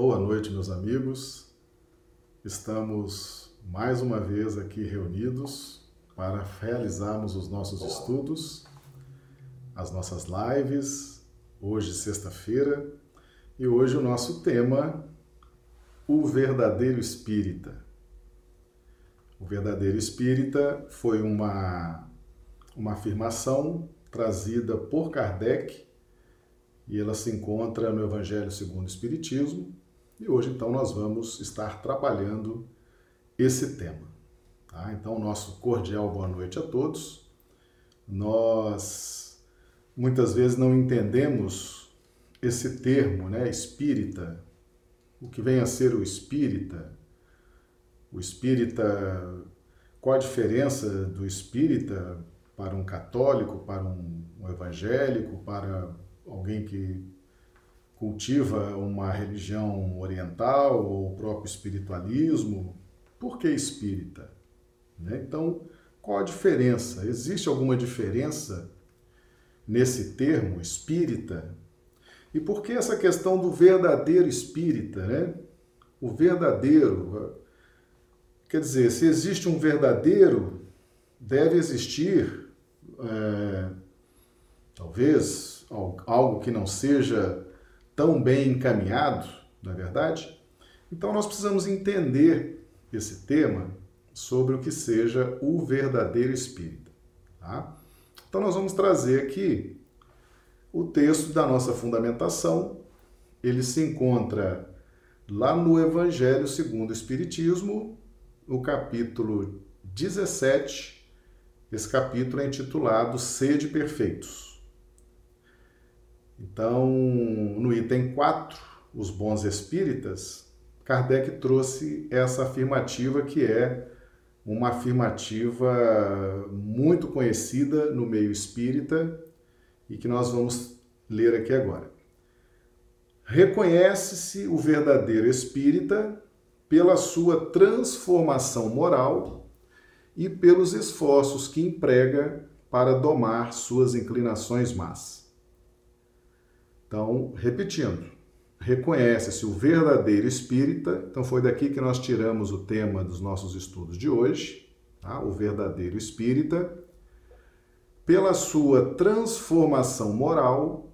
Boa noite, meus amigos. Estamos mais uma vez aqui reunidos para realizarmos os nossos estudos, as nossas lives. Hoje, sexta-feira, e hoje o nosso tema, o verdadeiro espírita. O verdadeiro espírita foi uma, uma afirmação trazida por Kardec e ela se encontra no Evangelho segundo o Espiritismo. E hoje, então, nós vamos estar trabalhando esse tema. Tá? Então, nosso cordial boa noite a todos. Nós muitas vezes não entendemos esse termo, né, espírita, o que vem a ser o espírita. O espírita, qual a diferença do espírita para um católico, para um, um evangélico, para alguém que cultiva uma religião oriental ou o próprio espiritualismo, por que espírita? Né? Então, qual a diferença? Existe alguma diferença nesse termo espírita? E por que essa questão do verdadeiro espírita? Né? O verdadeiro. Quer dizer, se existe um verdadeiro, deve existir, é, talvez, algo que não seja tão bem encaminhado, não é verdade? Então nós precisamos entender esse tema sobre o que seja o verdadeiro espírita. Tá? Então nós vamos trazer aqui o texto da nossa fundamentação. Ele se encontra lá no Evangelho segundo o Espiritismo, no capítulo 17. Esse capítulo é intitulado Sede Perfeitos. Então, no item 4, os bons espíritas, Kardec trouxe essa afirmativa que é uma afirmativa muito conhecida no meio espírita e que nós vamos ler aqui agora. Reconhece-se o verdadeiro espírita pela sua transformação moral e pelos esforços que emprega para domar suas inclinações más. Então, repetindo, reconhece-se o verdadeiro espírita. Então, foi daqui que nós tiramos o tema dos nossos estudos de hoje, tá? o verdadeiro espírita, pela sua transformação moral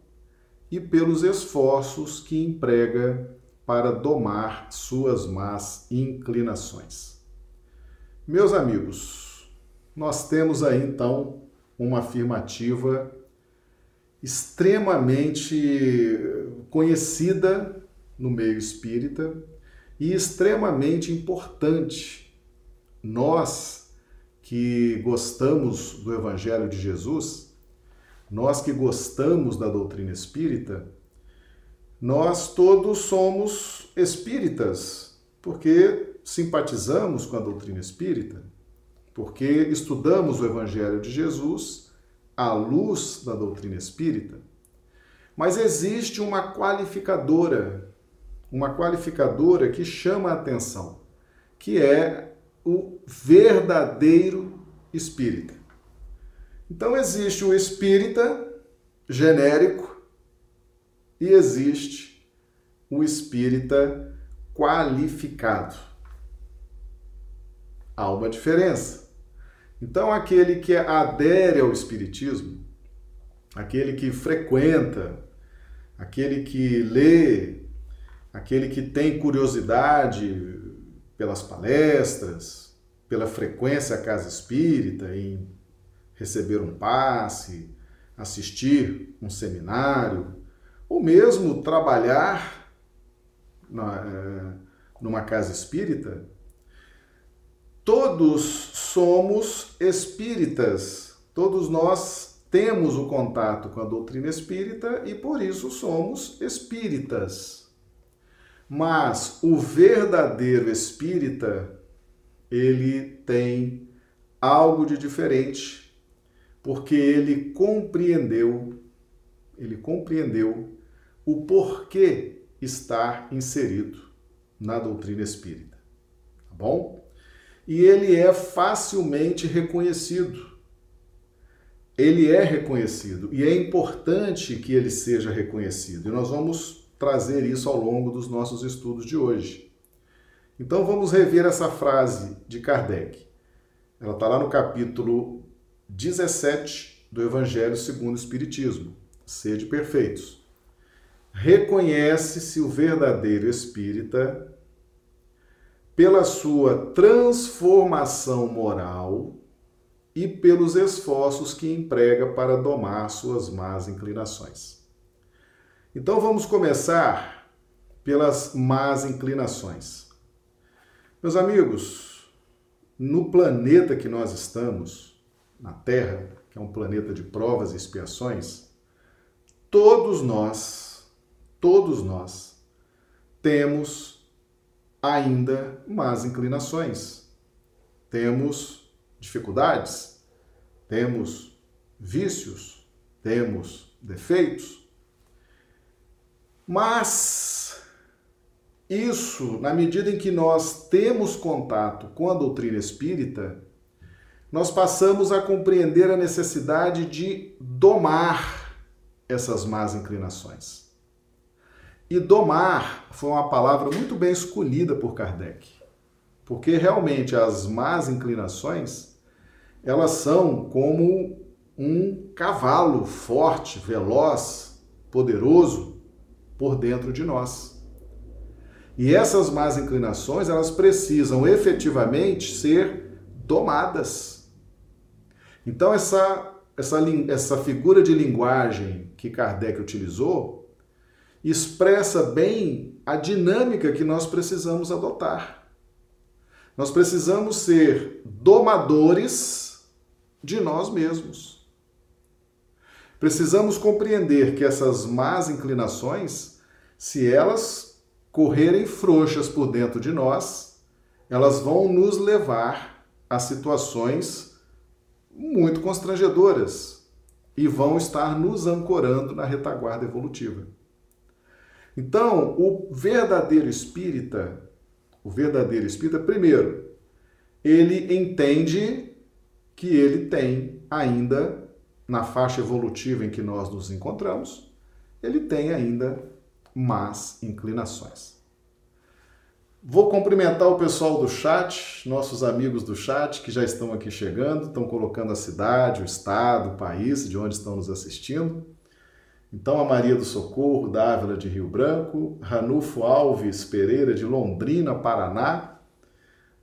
e pelos esforços que emprega para domar suas más inclinações. Meus amigos, nós temos aí então uma afirmativa extremamente conhecida no meio espírita e extremamente importante. Nós que gostamos do Evangelho de Jesus, nós que gostamos da doutrina espírita, nós todos somos espíritas, porque simpatizamos com a doutrina espírita, porque estudamos o Evangelho de Jesus à luz da doutrina espírita, mas existe uma qualificadora, uma qualificadora que chama a atenção, que é o verdadeiro espírita. Então existe o espírita genérico e existe o espírita qualificado. Há uma diferença. Então, aquele que adere ao Espiritismo, aquele que frequenta, aquele que lê, aquele que tem curiosidade pelas palestras, pela frequência à casa espírita, em receber um passe, assistir um seminário, ou mesmo trabalhar na, eh, numa casa espírita, todos somos espíritas, todos nós temos o contato com a doutrina espírita e por isso somos espíritas. Mas o verdadeiro espírita, ele tem algo de diferente, porque ele compreendeu, ele compreendeu o porquê estar inserido na doutrina espírita. Tá bom? E ele é facilmente reconhecido. Ele é reconhecido e é importante que ele seja reconhecido. E nós vamos trazer isso ao longo dos nossos estudos de hoje. Então vamos rever essa frase de Kardec. Ela está lá no capítulo 17 do Evangelho segundo o Espiritismo. Sede perfeitos. Reconhece-se o verdadeiro espírita pela sua transformação moral e pelos esforços que emprega para domar suas más inclinações. Então vamos começar pelas más inclinações. Meus amigos, no planeta que nós estamos, na Terra, que é um planeta de provas e expiações, todos nós, todos nós, temos ainda más inclinações. Temos dificuldades, temos vícios, temos defeitos. Mas isso, na medida em que nós temos contato com a doutrina espírita, nós passamos a compreender a necessidade de domar essas más inclinações. E domar foi uma palavra muito bem escolhida por Kardec, porque realmente as más inclinações elas são como um cavalo forte, veloz, poderoso por dentro de nós. E essas más inclinações, elas precisam efetivamente ser domadas. Então essa essa, essa figura de linguagem que Kardec utilizou expressa bem a dinâmica que nós precisamos adotar. Nós precisamos ser domadores de nós mesmos. Precisamos compreender que essas más inclinações, se elas correrem frouxas por dentro de nós, elas vão nos levar a situações muito constrangedoras e vão estar nos ancorando na retaguarda evolutiva. Então, o verdadeiro espírita, o verdadeiro espírita, primeiro, ele entende que ele tem ainda, na faixa evolutiva em que nós nos encontramos, ele tem ainda más inclinações. Vou cumprimentar o pessoal do chat, nossos amigos do chat que já estão aqui chegando, estão colocando a cidade, o estado, o país de onde estão nos assistindo. Então, a Maria do Socorro, da Ávila de Rio Branco, Ranulfo Alves Pereira, de Londrina, Paraná,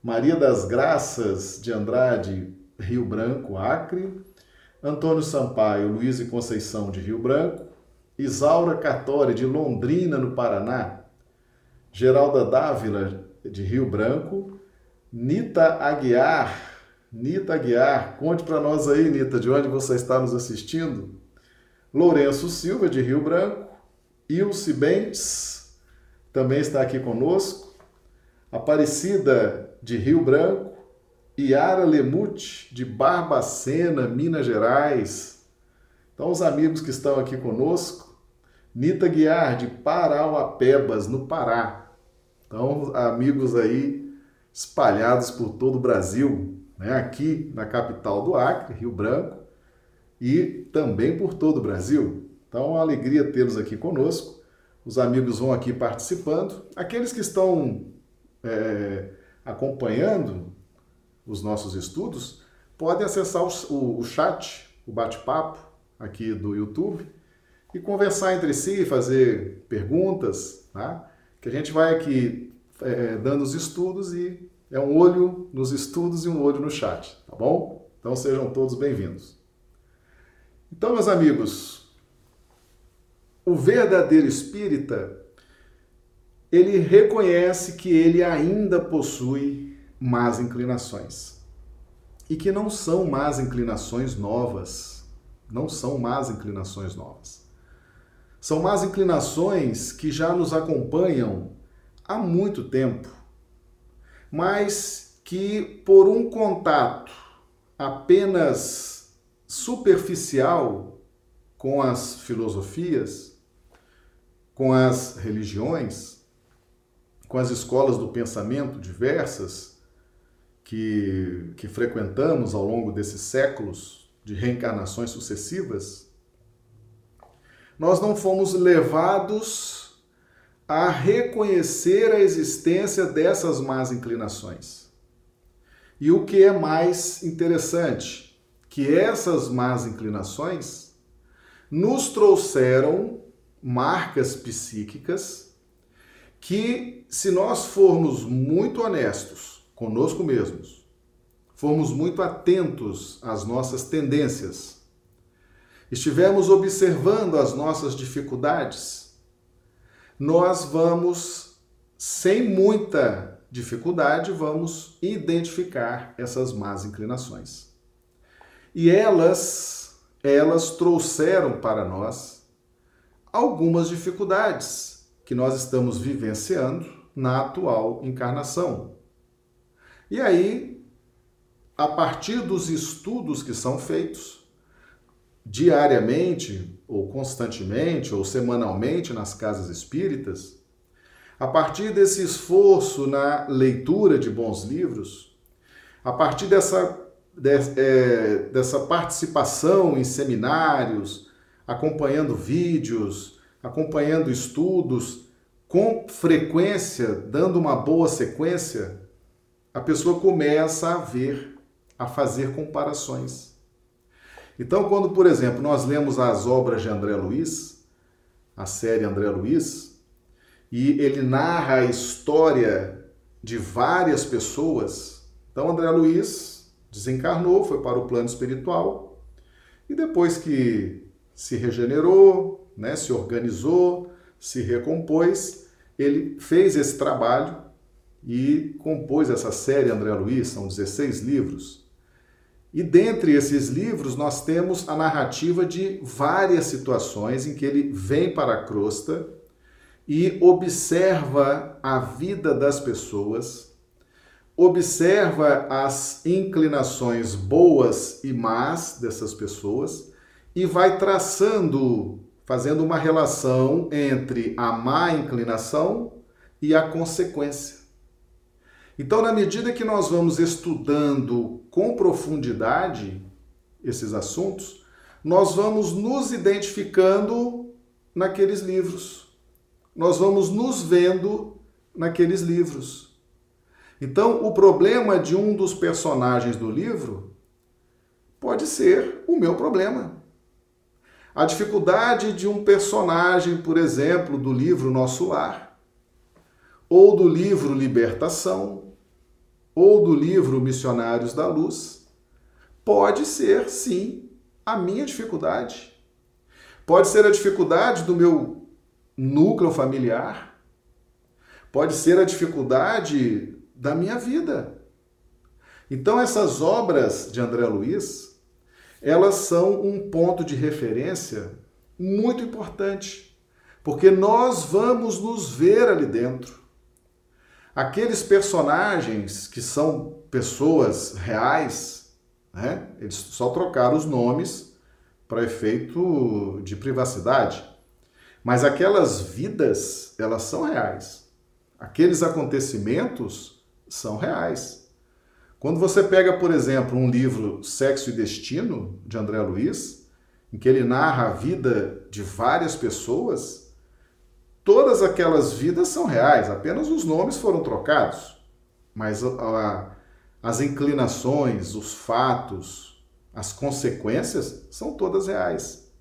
Maria das Graças de Andrade, Rio Branco, Acre, Antônio Sampaio, Luiz e Conceição de Rio Branco, Isaura Cartori de Londrina, no Paraná, Geralda Dávila de Rio Branco, Nita Aguiar, Nita Aguiar, conte para nós aí, Nita, de onde você está nos assistindo. Lourenço Silva de Rio Branco, Ilse Bentes também está aqui conosco, Aparecida de Rio Branco, Iara Lemute, de Barbacena, Minas Gerais. Então, os amigos que estão aqui conosco. Nita Guiar, de Parauapebas, no Pará. Então, amigos aí espalhados por todo o Brasil, né? aqui na capital do Acre, Rio Branco, e também por todo o Brasil. Então, é uma alegria tê-los aqui conosco. Os amigos vão aqui participando. Aqueles que estão é, acompanhando os nossos estudos, podem acessar o, o chat, o bate-papo aqui do YouTube e conversar entre si, fazer perguntas, tá? que a gente vai aqui é, dando os estudos e é um olho nos estudos e um olho no chat, tá bom? Então sejam todos bem-vindos. Então, meus amigos, o verdadeiro espírita, ele reconhece que ele ainda possui más inclinações. E que não são más inclinações novas. Não são más inclinações novas. São más inclinações que já nos acompanham há muito tempo, mas que por um contato apenas superficial com as filosofias, com as religiões, com as escolas do pensamento diversas, que, que frequentamos ao longo desses séculos de reencarnações sucessivas, nós não fomos levados a reconhecer a existência dessas más inclinações. E o que é mais interessante, que essas más inclinações nos trouxeram marcas psíquicas que, se nós formos muito honestos conosco mesmos, formos muito atentos às nossas tendências, estivermos observando as nossas dificuldades, nós vamos, sem muita dificuldade, vamos identificar essas más inclinações. E elas, elas trouxeram para nós algumas dificuldades que nós estamos vivenciando na atual encarnação. E aí, a partir dos estudos que são feitos diariamente, ou constantemente, ou semanalmente nas casas espíritas, a partir desse esforço na leitura de bons livros, a partir dessa, é, dessa participação em seminários, acompanhando vídeos, acompanhando estudos, com frequência, dando uma boa sequência, a pessoa começa a ver, a fazer comparações. Então, quando, por exemplo, nós lemos as obras de André Luiz, a série André Luiz, e ele narra a história de várias pessoas. Então, André Luiz desencarnou, foi para o plano espiritual, e depois que se regenerou, né, se organizou, se recompôs, ele fez esse trabalho e compôs essa série André Luiz, são 16 livros. E dentre esses livros nós temos a narrativa de várias situações em que ele vem para a crosta e observa a vida das pessoas, observa as inclinações boas e más dessas pessoas e vai traçando, fazendo uma relação entre a má inclinação e a consequência. Então, na medida que nós vamos estudando com profundidade esses assuntos, nós vamos nos identificando naqueles livros. Nós vamos nos vendo naqueles livros. Então, o problema de um dos personagens do livro pode ser o meu problema. A dificuldade de um personagem, por exemplo, do livro Nosso Lar, ou do livro Libertação, ou do livro Missionários da Luz, pode ser, sim, a minha dificuldade. Pode ser a dificuldade do meu núcleo familiar, pode ser a dificuldade da minha vida. Então, essas obras de André Luiz elas são um ponto de referência muito importante, porque nós vamos nos ver ali dentro. Aqueles personagens que são pessoas reais, né? eles só trocaram os nomes para efeito de privacidade. Mas aquelas vidas, elas são reais. Aqueles acontecimentos são reais. Quando você pega, por exemplo, um livro Sexo e Destino, de André Luiz, em que ele narra a vida de várias pessoas, todas aquelas vidas são reais, apenas os nomes foram trocados. Mas a, a, as inclinações, os fatos, as consequências são todas reais.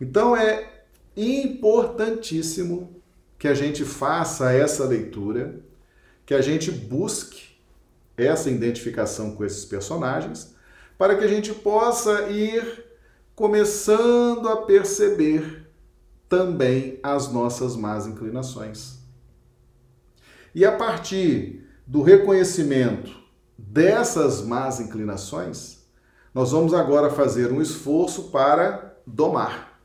Então é importantíssimo que a gente faça essa leitura, que a gente busque essa identificação com esses personagens, para que a gente possa ir começando a perceber também as nossas más inclinações. E a partir do reconhecimento dessas más inclinações, nós vamos agora fazer um esforço para domar,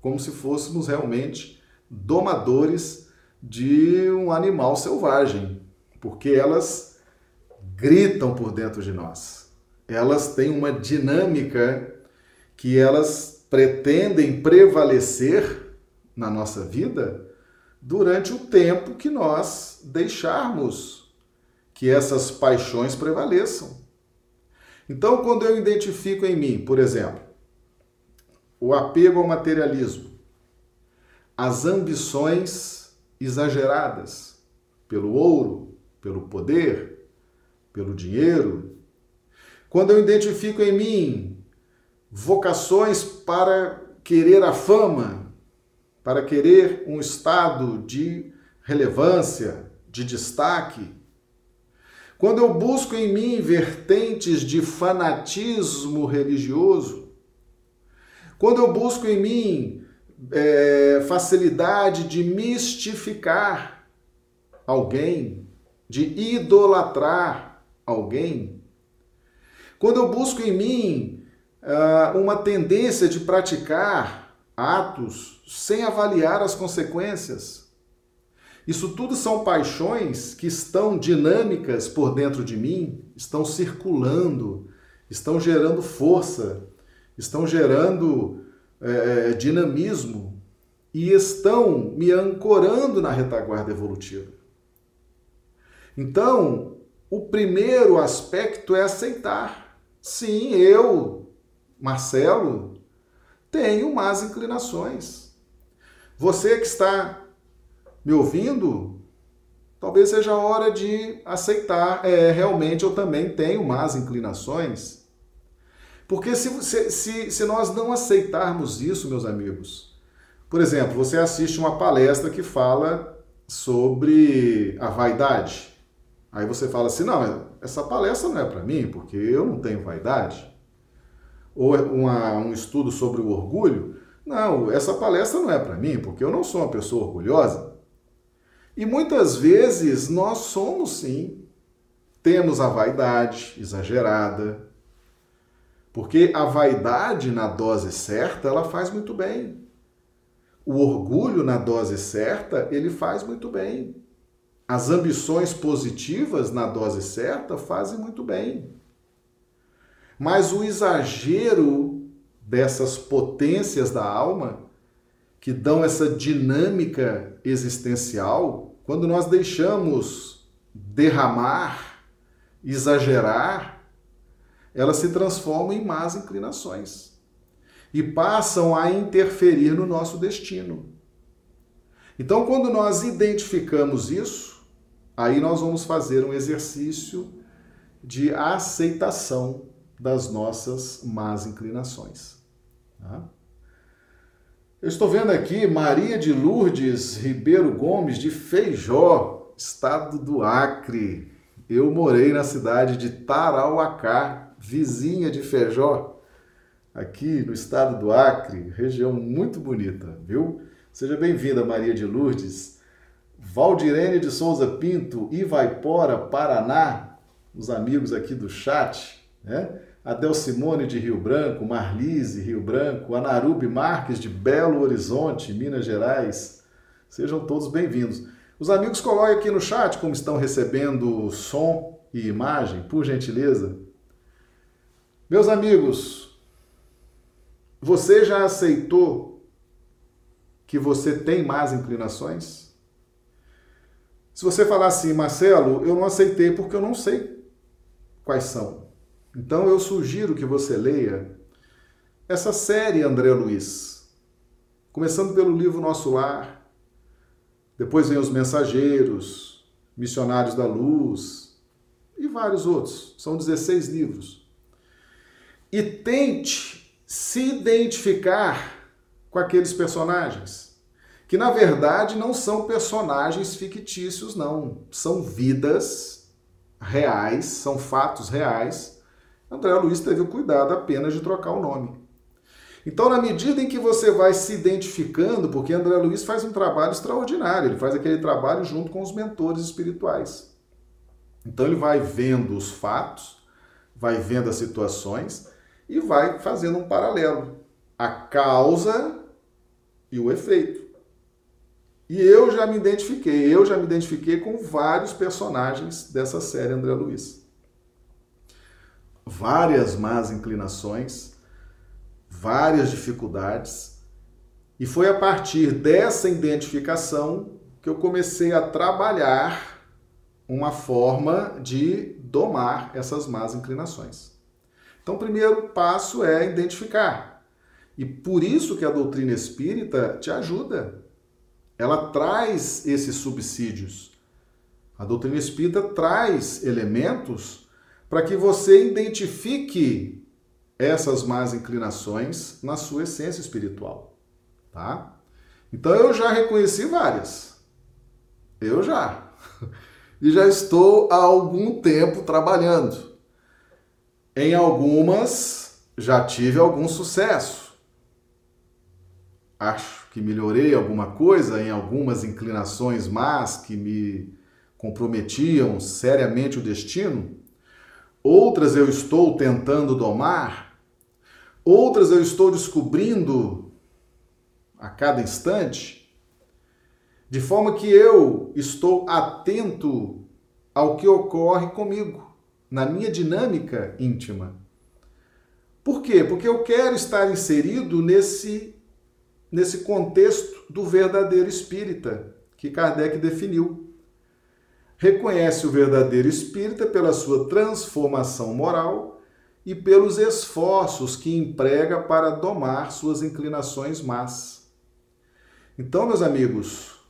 como se fôssemos realmente domadores de um animal selvagem, porque elas gritam por dentro de nós. Elas têm uma dinâmica que elas pretendem prevalecer na nossa vida durante o tempo que nós deixarmos que essas paixões prevaleçam. Então, quando eu identifico em mim, por exemplo, o apego ao materialismo, as ambições exageradas pelo ouro, pelo poder, pelo dinheiro. Quando eu identifico em mim vocações para querer a fama, para querer um estado de relevância, de destaque. Quando eu busco em mim vertentes de fanatismo religioso, quando eu busco em mim é, facilidade de mistificar alguém, de idolatrar alguém, quando eu busco em mim uh, uma tendência de praticar atos sem avaliar as consequências, isso tudo são paixões que estão dinâmicas por dentro de mim, estão circulando, estão gerando força, estão gerando é, é, dinamismo e estão me ancorando na retaguarda evolutiva. Então, o primeiro aspecto é aceitar. Sim, eu, Marcelo, tenho más inclinações. Você que está me ouvindo, talvez seja a hora de aceitar. É, realmente eu também tenho más inclinações. Porque se, se, se nós não aceitarmos isso, meus amigos, por exemplo, você assiste uma palestra que fala sobre a vaidade. Aí você fala assim: não, essa palestra não é para mim, porque eu não tenho vaidade. Ou uma, um estudo sobre o orgulho. Não, essa palestra não é para mim, porque eu não sou uma pessoa orgulhosa. E muitas vezes nós somos sim. Temos a vaidade exagerada, porque a vaidade na dose certa, ela faz muito bem. O orgulho na dose certa, ele faz muito bem. As ambições positivas na dose certa fazem muito bem. Mas o exagero dessas potências da alma, que dão essa dinâmica existencial, quando nós deixamos derramar, exagerar, elas se transformam em más inclinações e passam a interferir no nosso destino. Então, quando nós identificamos isso, aí nós vamos fazer um exercício de aceitação das nossas más inclinações. Tá? Eu estou vendo aqui Maria de Lourdes Ribeiro Gomes, de Feijó, estado do Acre. Eu morei na cidade de Tarauacá, vizinha de Feijó, aqui no estado do Acre, região muito bonita, viu? Seja bem-vinda, Maria de Lourdes. Valdirene de Souza Pinto, Ivaipora, Paraná, os amigos aqui do chat, né? Adel Simone de Rio Branco, Marlise, Rio Branco, Anarube Marques de Belo Horizonte, Minas Gerais. Sejam todos bem-vindos. Os amigos coloquem aqui no chat como estão recebendo som e imagem, por gentileza. Meus amigos, você já aceitou que você tem más inclinações? Se você falar assim, Marcelo, eu não aceitei porque eu não sei quais são. Então eu sugiro que você leia essa série André Luiz, começando pelo livro Nosso Lar, depois vem Os Mensageiros, Missionários da Luz e vários outros. São 16 livros e tente se identificar com aqueles personagens, que na verdade não são personagens fictícios, não, são vidas reais, são fatos reais. André Luiz teve o cuidado apenas de trocar o nome. Então, na medida em que você vai se identificando, porque André Luiz faz um trabalho extraordinário, ele faz aquele trabalho junto com os mentores espirituais. Então, ele vai vendo os fatos, vai vendo as situações e vai fazendo um paralelo. A causa e o efeito. E eu já me identifiquei, eu já me identifiquei com vários personagens dessa série André Luiz. Várias más inclinações, várias dificuldades, e foi a partir dessa identificação que eu comecei a trabalhar uma forma de domar essas más inclinações. Então, o primeiro passo é identificar. E por isso que a doutrina espírita te ajuda. ela traz esses subsídios. A doutrina espírita traz elementos para que você identifique essas más inclinações na sua essência espiritual, tá? Então eu já reconheci várias. Eu já. E já estou há algum tempo trabalhando. Em algumas já tive algum sucesso. Acho que melhorei alguma coisa em algumas inclinações más que me comprometiam seriamente o destino. Outras eu estou tentando domar. Outras eu estou descobrindo a cada instante. De forma que eu estou atento ao que ocorre comigo, na minha dinâmica íntima. Por quê? Porque eu quero estar inserido nesse nesse contexto do verdadeiro espírita que Kardec definiu. Reconhece o verdadeiro espírita pela sua transformação moral e pelos esforços que emprega para domar suas inclinações más. Então, meus amigos,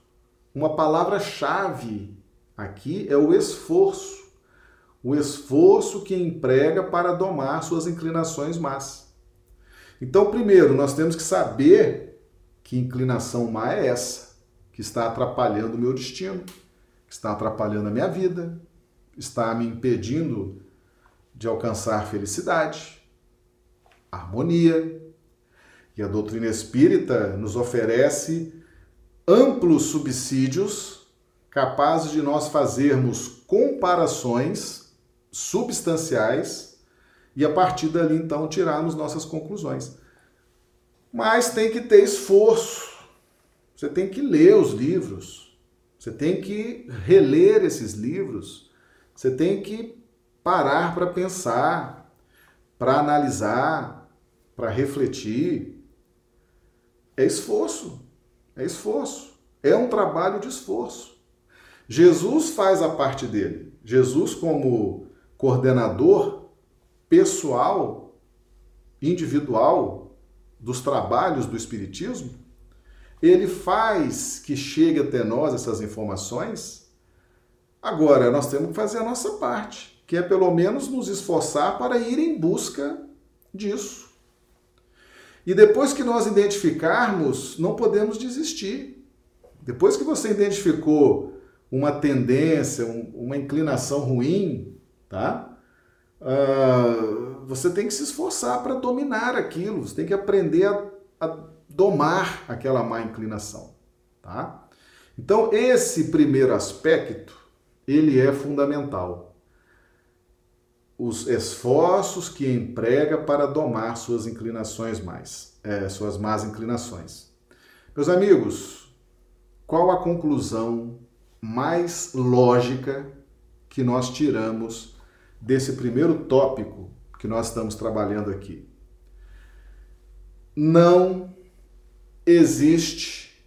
uma palavra-chave aqui é o esforço. O esforço que emprega para domar suas inclinações más. Então, primeiro, nós temos que saber que inclinação má é essa, que está atrapalhando o meu destino, que está atrapalhando a minha vida, está me impedindo de alcançar felicidade, harmonia. E a doutrina espírita nos oferece amplos subsídios capazes de nós fazermos comparações substanciais e a partir dali então tirarmos nossas conclusões. Mas tem que ter esforço. Você tem que ler os livros. Você tem que reler esses livros. Você tem que parar para pensar, para analisar, para refletir. É esforço. É esforço. É um trabalho de esforço. Jesus faz a parte dele. Jesus, como coordenador pessoal, individual dos trabalhos do Espiritismo, ele faz que chegue até nós essas informações. Agora, nós temos que fazer a nossa parte, que é pelo menos nos esforçar para ir em busca disso. E depois que nós identificarmos, não podemos desistir. Depois que você identificou uma tendência, uma inclinação ruim, tá? Uh, você tem que se esforçar para dominar aquilo, você tem que aprender a, a domar aquela má inclinação, tá? Então, esse primeiro aspecto, ele é fundamental. Os esforços que emprega para domar suas inclinações mais, é, suas más inclinações. Meus amigos, qual a conclusão mais lógica que nós tiramos desse primeiro tópico que nós estamos trabalhando aqui. Não existe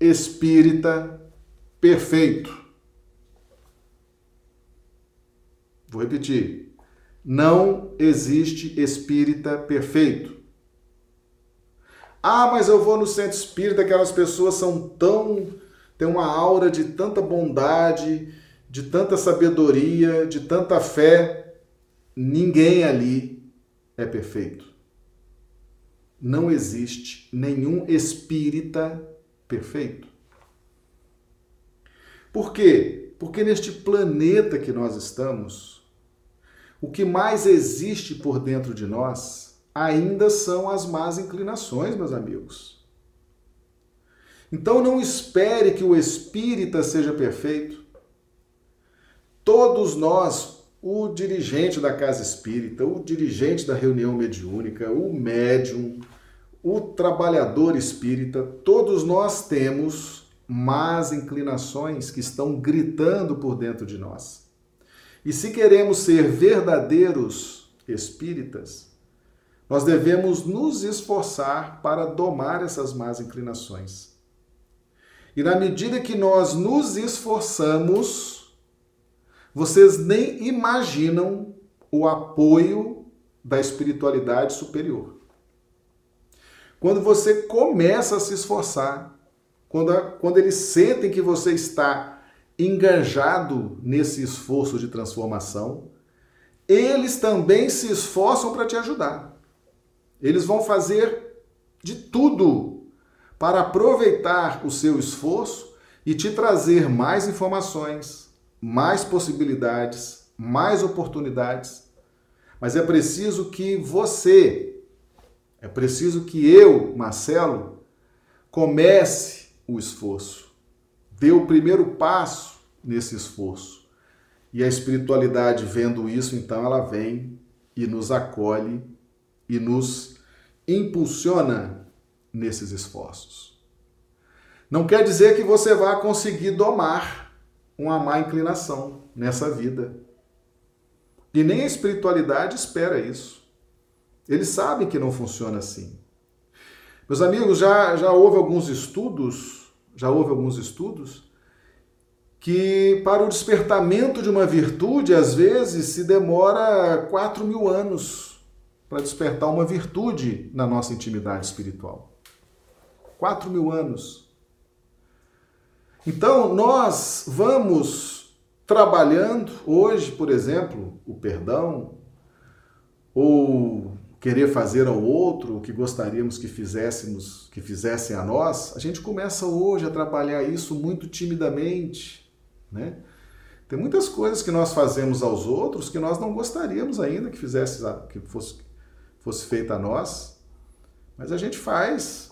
espírita perfeito. Vou repetir. Não existe espírita perfeito. Ah, mas eu vou no centro espírita, aquelas pessoas são tão. têm uma aura de tanta bondade, de tanta sabedoria, de tanta fé, ninguém ali é perfeito. Não existe nenhum espírita perfeito. Por quê? Porque neste planeta que nós estamos, o que mais existe por dentro de nós ainda são as más inclinações, meus amigos. Então não espere que o espírita seja perfeito. Todos nós, o dirigente da casa espírita, o dirigente da reunião mediúnica, o médium, o trabalhador espírita, todos nós temos más inclinações que estão gritando por dentro de nós. E se queremos ser verdadeiros espíritas, nós devemos nos esforçar para domar essas más inclinações. E na medida que nós nos esforçamos, vocês nem imaginam o apoio da espiritualidade superior. Quando você começa a se esforçar, quando, quando eles sentem que você está engajado nesse esforço de transformação, eles também se esforçam para te ajudar. Eles vão fazer de tudo para aproveitar o seu esforço e te trazer mais informações, mais possibilidades, mais oportunidades. Mas é preciso que você, é preciso que eu, Marcelo, comece o esforço. Dê o primeiro passo nesse esforço. E a espiritualidade, vendo isso, então ela vem e nos acolhe e nos impulsiona nesses esforços. Não quer dizer que você vá conseguir domar uma má inclinação nessa vida. E nem a espiritualidade espera isso. Eles sabem que não funciona assim. Meus amigos, já, já houve alguns estudos, já houve alguns estudos que para o despertamento de uma virtude, às vezes, se demora 4 mil anos para despertar uma virtude na nossa intimidade espiritual. 4 mil anos. Então, nós vamos trabalhando hoje, por exemplo, o perdão, ou querer fazer ao outro o que gostaríamos que fizéssemos, que fizessem a nós, a gente começa hoje a trabalhar isso muito timidamente, né? Tem muitas coisas que nós fazemos aos outros que nós não gostaríamos ainda que fizesse que fosse, fosse feita a nós, mas a gente faz.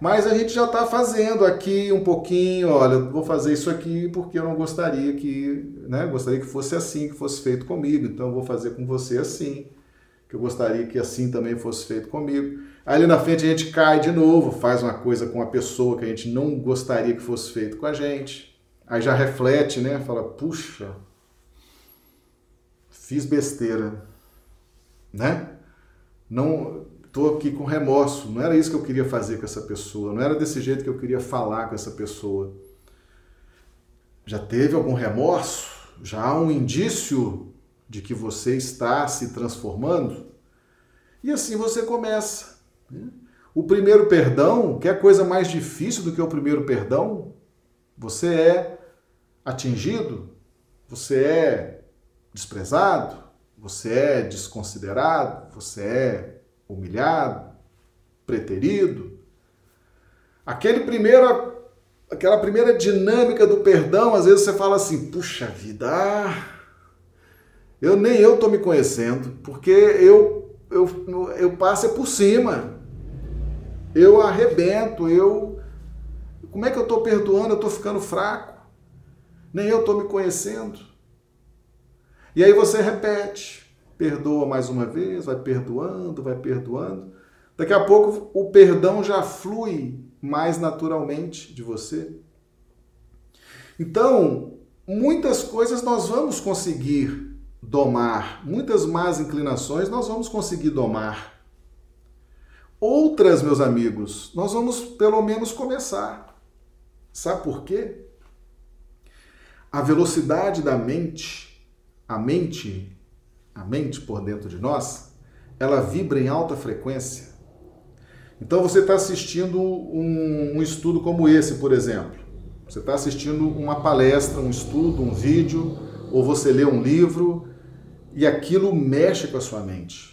Mas a gente já está fazendo aqui um pouquinho, olha, vou fazer isso aqui porque eu não gostaria que, né? Gostaria que fosse assim, que fosse feito comigo, então eu vou fazer com você assim, que eu gostaria que assim também fosse feito comigo. Aí ali na frente a gente cai de novo, faz uma coisa com a pessoa que a gente não gostaria que fosse feito com a gente. Aí já reflete, né? Fala, puxa, fiz besteira, né? Não tô aqui com remorso, não era isso que eu queria fazer com essa pessoa, não era desse jeito que eu queria falar com essa pessoa. Já teve algum remorso? Já há um indício de que você está se transformando? E assim você começa. Né? O primeiro perdão, que é coisa mais difícil do que o primeiro perdão, você é atingido, você é desprezado, você é desconsiderado, você é humilhado, preterido. Aquele primeiro, aquela primeira dinâmica do perdão, às vezes você fala assim: puxa vida, ah, eu nem eu estou me conhecendo, porque eu, eu, eu passo é por cima, eu arrebento, eu. Como é que eu estou perdoando? Eu estou ficando fraco nem eu estou me conhecendo. E aí você repete, perdoa mais uma vez, vai perdoando, vai perdoando. Daqui a pouco o perdão já flui mais naturalmente de você. Então, muitas coisas nós vamos conseguir domar, muitas más inclinações nós vamos conseguir domar. Outras, meus amigos, nós vamos pelo menos começar. Sabe por quê? A velocidade da mente, a mente, a mente por dentro de nós, ela vibra em alta frequência. Então você está assistindo um, um, estudo como esse, por exemplo. Você está assistindo uma palestra, um estudo, um vídeo, ou você lê um livro e aquilo mexe com a sua mente.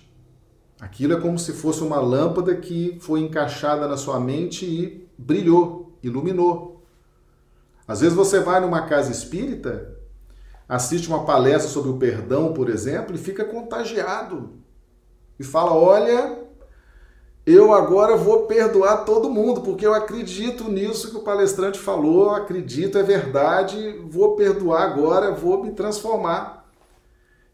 Aquilo é como se fosse uma lâmpada que foi encaixada na sua mente e brilhou, iluminou. Às vezes você vai numa casa espírita, assiste uma palestra sobre o perdão, por exemplo, e fica contagiado. E fala: Olha, eu agora vou perdoar todo mundo, porque eu acredito nisso que o palestrante falou, acredito, é verdade, vou perdoar agora, vou me transformar.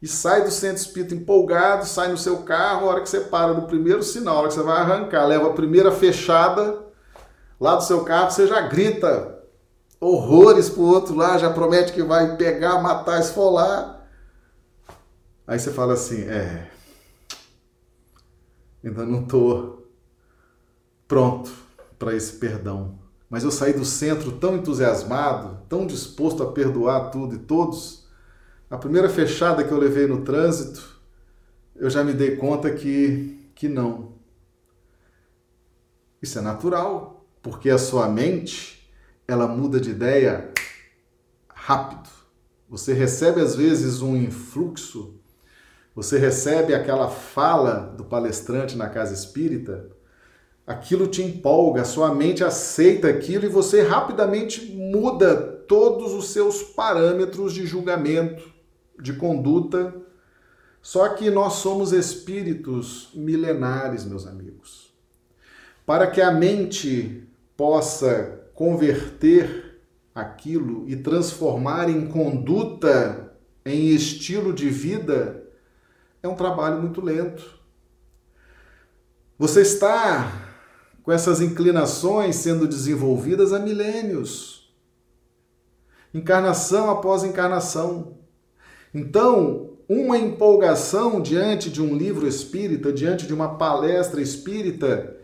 E sai do centro espírita empolgado, sai no seu carro, a hora que você para no primeiro sinal, a hora que você vai arrancar, leva a primeira fechada lá do seu carro, você já grita: horrores pro outro lá, já promete que vai pegar, matar, esfolar. Aí você fala assim, é, ainda não tô pronto para esse perdão. Mas eu saí do centro tão entusiasmado, tão disposto a perdoar tudo e todos. A primeira fechada que eu levei no trânsito, eu já me dei conta que, que não. Isso é natural, porque a sua mente ela muda de ideia rápido. Você recebe às vezes um influxo, você recebe aquela fala do palestrante na casa espírita, aquilo te empolga, sua mente aceita aquilo e você rapidamente muda todos os seus parâmetros de julgamento, de conduta. Só que nós somos espíritos milenares, meus amigos. Para que a mente possa converter aquilo e transformar em conduta, em estilo de vida, é um trabalho muito lento. Você está com essas inclinações sendo desenvolvidas há milênios. Encarnação após encarnação. Então, uma empolgação diante de um livro espírita, diante de uma palestra espírita,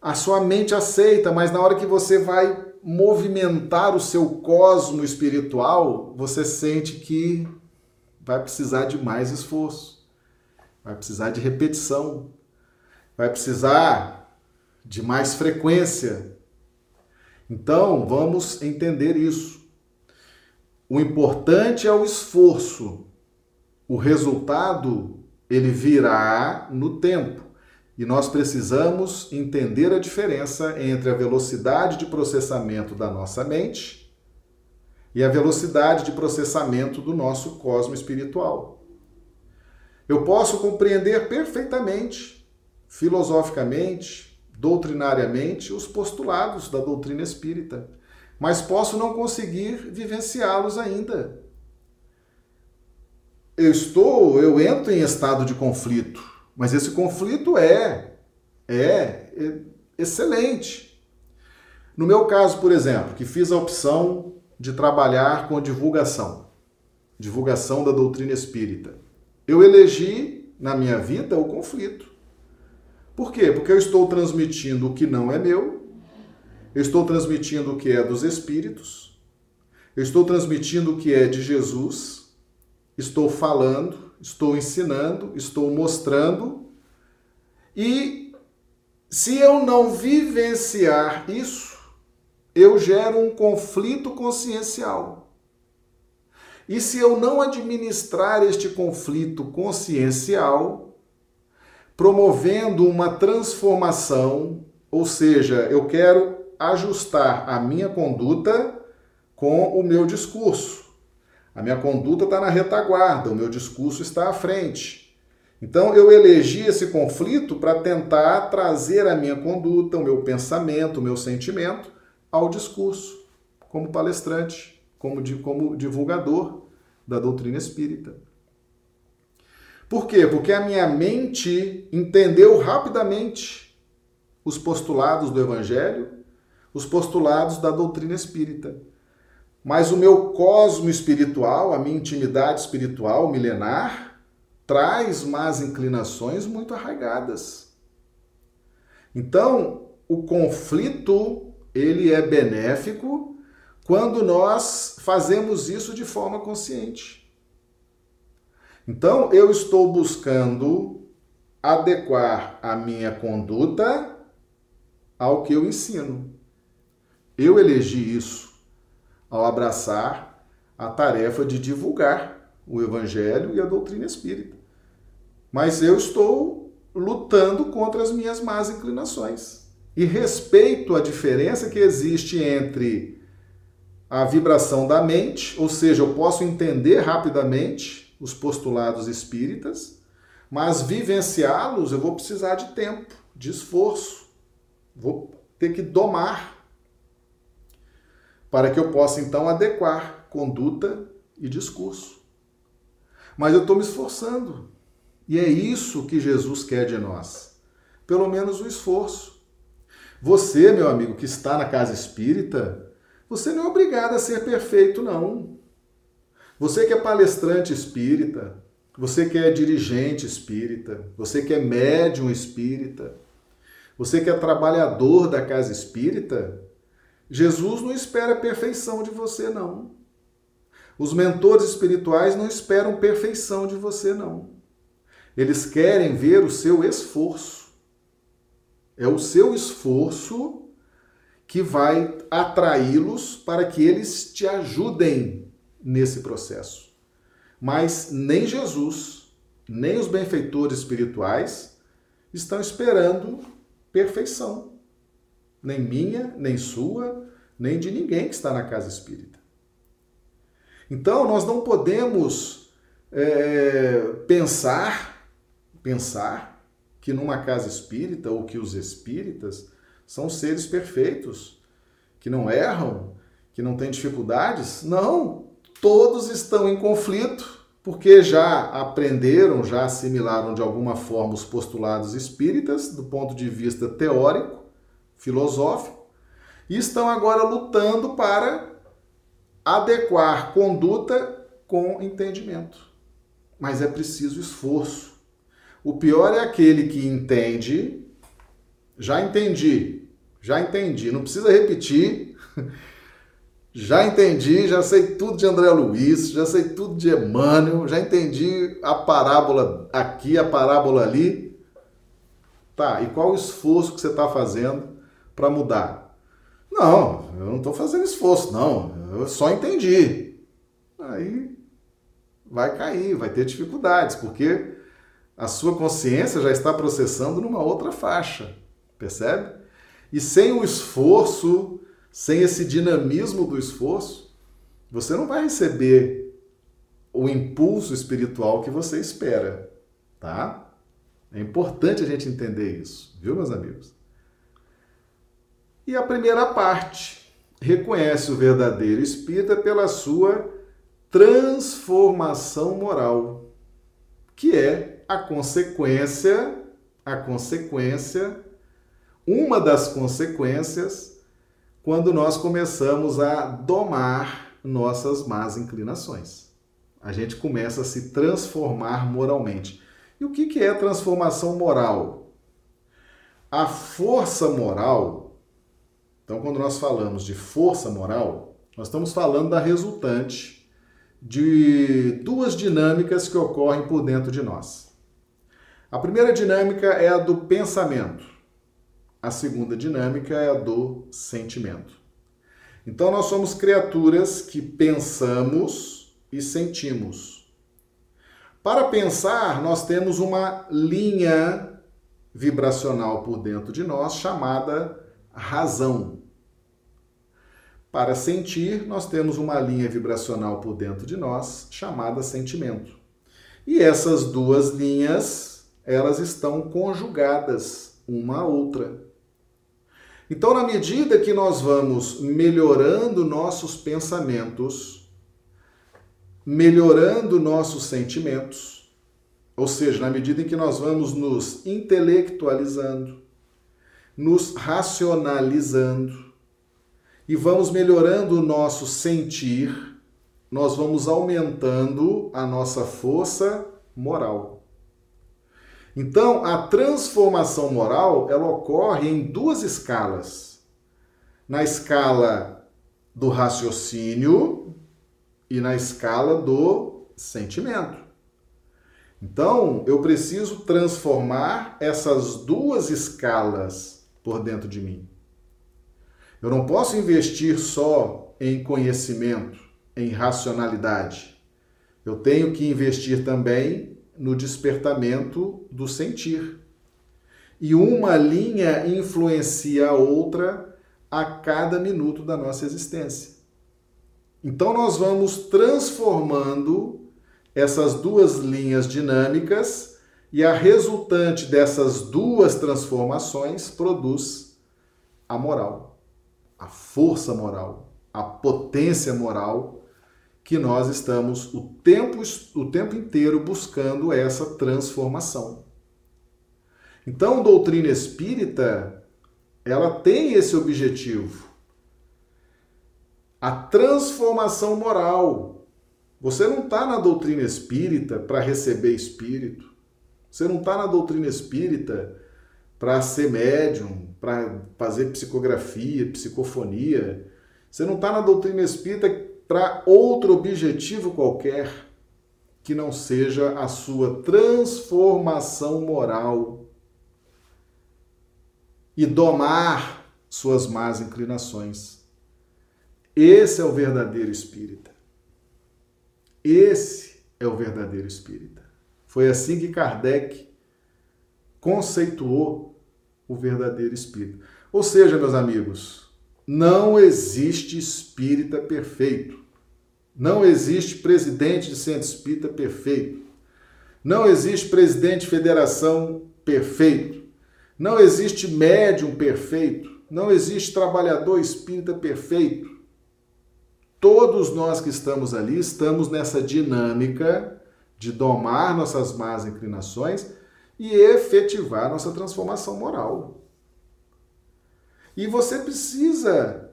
a sua mente aceita, mas na hora que você vai movimentar o seu cosmo espiritual, você sente que vai precisar de mais esforço, vai precisar de repetição, vai precisar de mais frequência. Então, vamos entender isso. O importante é o esforço. O resultado ele virá no tempo. E nós precisamos entender a diferença entre a velocidade de processamento da nossa mente e a velocidade de processamento do nosso cosmo espiritual. Eu posso compreender perfeitamente, filosoficamente, doutrinariamente, os postulados da doutrina espírita, mas posso não conseguir vivenciá-los ainda. Eu estou, eu entro em estado de conflito mas esse conflito é, é, é excelente. No meu caso, por exemplo, que fiz a opção de trabalhar com divulgação, divulgação da doutrina espírita, eu elegi na minha vida o conflito. Por quê? Porque eu estou transmitindo o que não é meu, eu estou transmitindo o que é dos espíritos, eu estou transmitindo o que é de Jesus, estou falando, estou ensinando, estou mostrando. E se eu não vivenciar isso, eu gero um conflito consciencial. E se eu não administrar este conflito consciencial, promovendo uma transformação, ou seja, eu quero ajustar a minha conduta com o meu discurso. A minha conduta está na retaguarda, o meu discurso está à frente. Então eu elegi esse conflito para tentar trazer a minha conduta, o meu pensamento, o meu sentimento ao discurso, como palestrante, como, como divulgador da doutrina espírita. Por quê? Porque a minha mente entendeu rapidamente os postulados do Evangelho, os postulados da doutrina espírita. Mas o meu cosmo espiritual, a minha intimidade espiritual milenar, traz más inclinações muito arraigadas. Então, o conflito, ele é benéfico quando nós fazemos isso de forma consciente. Então, eu estou buscando adequar a minha conduta ao que eu ensino. Eu elegi isso ao abraçar a tarefa de divulgar o Evangelho e a doutrina espírita. Mas eu estou lutando contra as minhas más inclinações. E respeito a diferença que existe entre a vibração da mente, ou seja, eu posso entender rapidamente os postulados espíritas, mas vivenciá-los eu vou precisar de tempo, de esforço. Vou ter que domar para que eu possa então adequar conduta e discurso. Mas eu estou me esforçando. E é isso que Jesus quer de nós. Pelo menos o esforço. Você, meu amigo, que está na casa espírita, você não é obrigado a ser perfeito, não. Você que é palestrante espírita, você que é dirigente espírita, você que é médium espírita, você que é trabalhador da casa espírita, Jesus não espera perfeição de você, não. Os mentores espirituais não esperam perfeição de você, não. Eles querem ver o seu esforço. É o seu esforço que vai atraí-los para que eles te ajudem nesse processo. Mas nem Jesus, nem os benfeitores espirituais estão esperando perfeição. Nem minha, nem sua, nem de ninguém que está na casa espírita. Então, nós não podemos é, pensar, pensar que numa casa espírita ou que os espíritas são seres perfeitos, que não erram, que não têm dificuldades. Não, todos estão em conflito, porque já aprenderam, já assimilaram de alguma forma os postulados espíritas do ponto de vista teórico, filosófico, e estão agora lutando para adequar conduta com entendimento. Mas é preciso esforço. O pior é aquele que entende, já entendi, já entendi, não precisa repetir. Já entendi, já sei tudo de André Luiz, já sei tudo de Emmanuel, já entendi a parábola aqui, a parábola ali. Tá, e qual o esforço que você está fazendo para mudar? Não, eu não estou fazendo esforço, não. Eu só entendi. Aí vai cair, vai ter dificuldades, porque a sua consciência já está processando numa outra faixa, percebe? E sem o esforço sem esse dinamismo do esforço, você não vai receber o impulso espiritual que você espera, tá? É importante a gente entender isso, viu, meus amigos? E a primeira parte reconhece o verdadeiro espírita pela sua transformação moral, que é a consequência, a consequência, uma das consequências quando nós começamos a domar nossas más inclinações. A gente começa a se transformar moralmente. E o que é transformação moral? A força moral, então, quando nós falamos de força moral, nós estamos falando da resultante de duas dinâmicas que ocorrem por dentro de nós. A primeira dinâmica é a do pensamento. A segunda dinâmica é a do sentimento. Então, nós somos criaturas que pensamos e sentimos. Para pensar, nós temos uma linha vibracional por dentro de nós chamada razão. Para sentir, nós temos uma linha vibracional por dentro de nós chamada sentimento. E essas duas linhas, elas estão conjugadas uma à outra. Então, na medida que nós vamos melhorando nossos pensamentos, melhorando nossos sentimentos, ou seja, na medida em que nós vamos nos intelectualizando, nos racionalizando e vamos melhorando o nosso sentir, nós vamos aumentando a nossa força moral. Então, a transformação moral, ela ocorre em duas escalas. Na escala do raciocínio e na escala do sentimento. Então, eu preciso transformar essas duas escalas por dentro de mim. Eu não posso investir só em conhecimento, em racionalidade. Eu tenho que investir também no despertamento do sentir. E uma linha influencia a outra a cada minuto da nossa existência. Então nós vamos transformando essas duas linhas dinâmicas e a resultante dessas duas transformações produz a moral, a força moral, a potência moral que nós estamos o tempo, o tempo inteiro buscando essa transformação. Então, doutrina espírita, ela tem esse objetivo. A transformação moral. Você não está na doutrina espírita para receber espírito. Você não está na doutrina espírita para ser médium, para fazer psicografia, psicofonia. Você não está na doutrina espírita para outro objetivo qualquer que não seja a sua transformação moral e domar suas más inclinações. Esse é o verdadeiro espírita. Esse é o verdadeiro espírita. Foi assim que Kardec conceituou o verdadeiro espírito. Ou seja, meus amigos, não existe espírita perfeito. Não existe presidente de centro espírita perfeito. Não existe presidente de federação perfeito. Não existe médium perfeito. Não existe trabalhador espírita perfeito. Todos nós que estamos ali estamos nessa dinâmica de domar nossas más inclinações e efetivar nossa transformação moral. E você precisa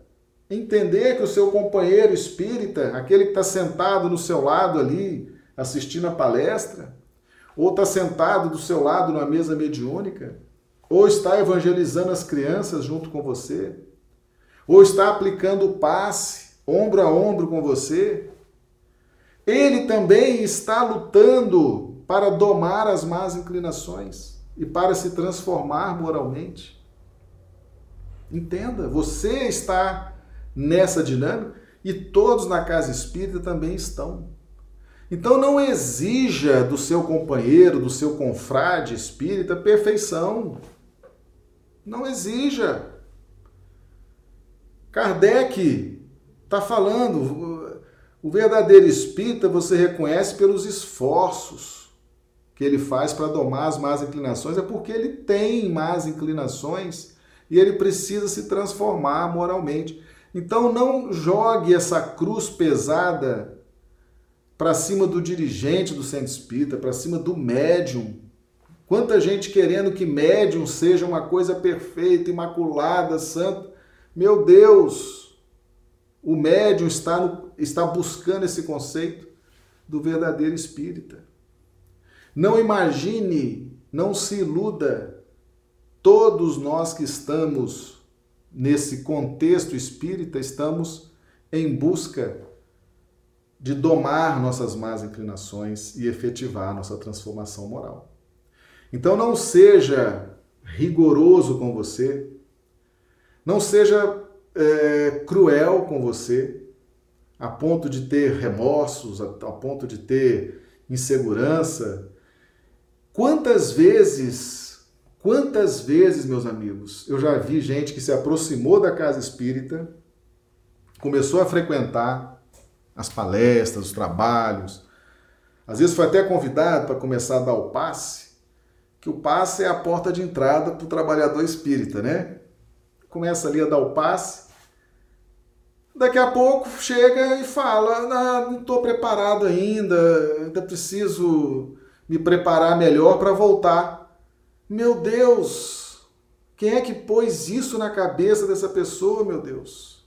entender que o seu companheiro espírita, aquele que está sentado no seu lado ali, assistindo a palestra, ou está sentado do seu lado numa mesa mediúnica, ou está evangelizando as crianças junto com você, ou está aplicando passe ombro a ombro com você, ele também está lutando para domar as más inclinações e para se transformar moralmente. Entenda, você está nessa dinâmica e todos na casa espírita também estão. Então não exija do seu companheiro, do seu confrade espírita perfeição. Não exija. Kardec está falando, o verdadeiro espírita você reconhece pelos esforços que ele faz para domar as más inclinações, é porque ele tem más inclinações e ele precisa se transformar moralmente. Então não jogue essa cruz pesada para cima do dirigente do centro espírita, para cima do médium. Quanta gente querendo que médium seja uma coisa perfeita, imaculada, santa. Meu Deus! O médium está, no, está buscando esse conceito do verdadeiro espírita. Não imagine, não se iluda. Todos nós que estamos nesse contexto espírita estamos em busca de domar nossas más inclinações e efetivar nossa transformação moral. Então não seja rigoroso com você, não seja é, cruel com você, a ponto de ter remorsos, a, a ponto de ter insegurança. Quantas vezes, quantas vezes, meus amigos, eu já vi gente que se aproximou da casa espírita, começou a frequentar, as palestras, os trabalhos. Às vezes foi até convidado para começar a dar o passe, que o passe é a porta de entrada para o trabalhador espírita, né? Começa ali a dar o passe. Daqui a pouco chega e fala: ah, não estou preparado ainda, ainda preciso me preparar melhor para voltar. Meu Deus, quem é que pôs isso na cabeça dessa pessoa, meu Deus?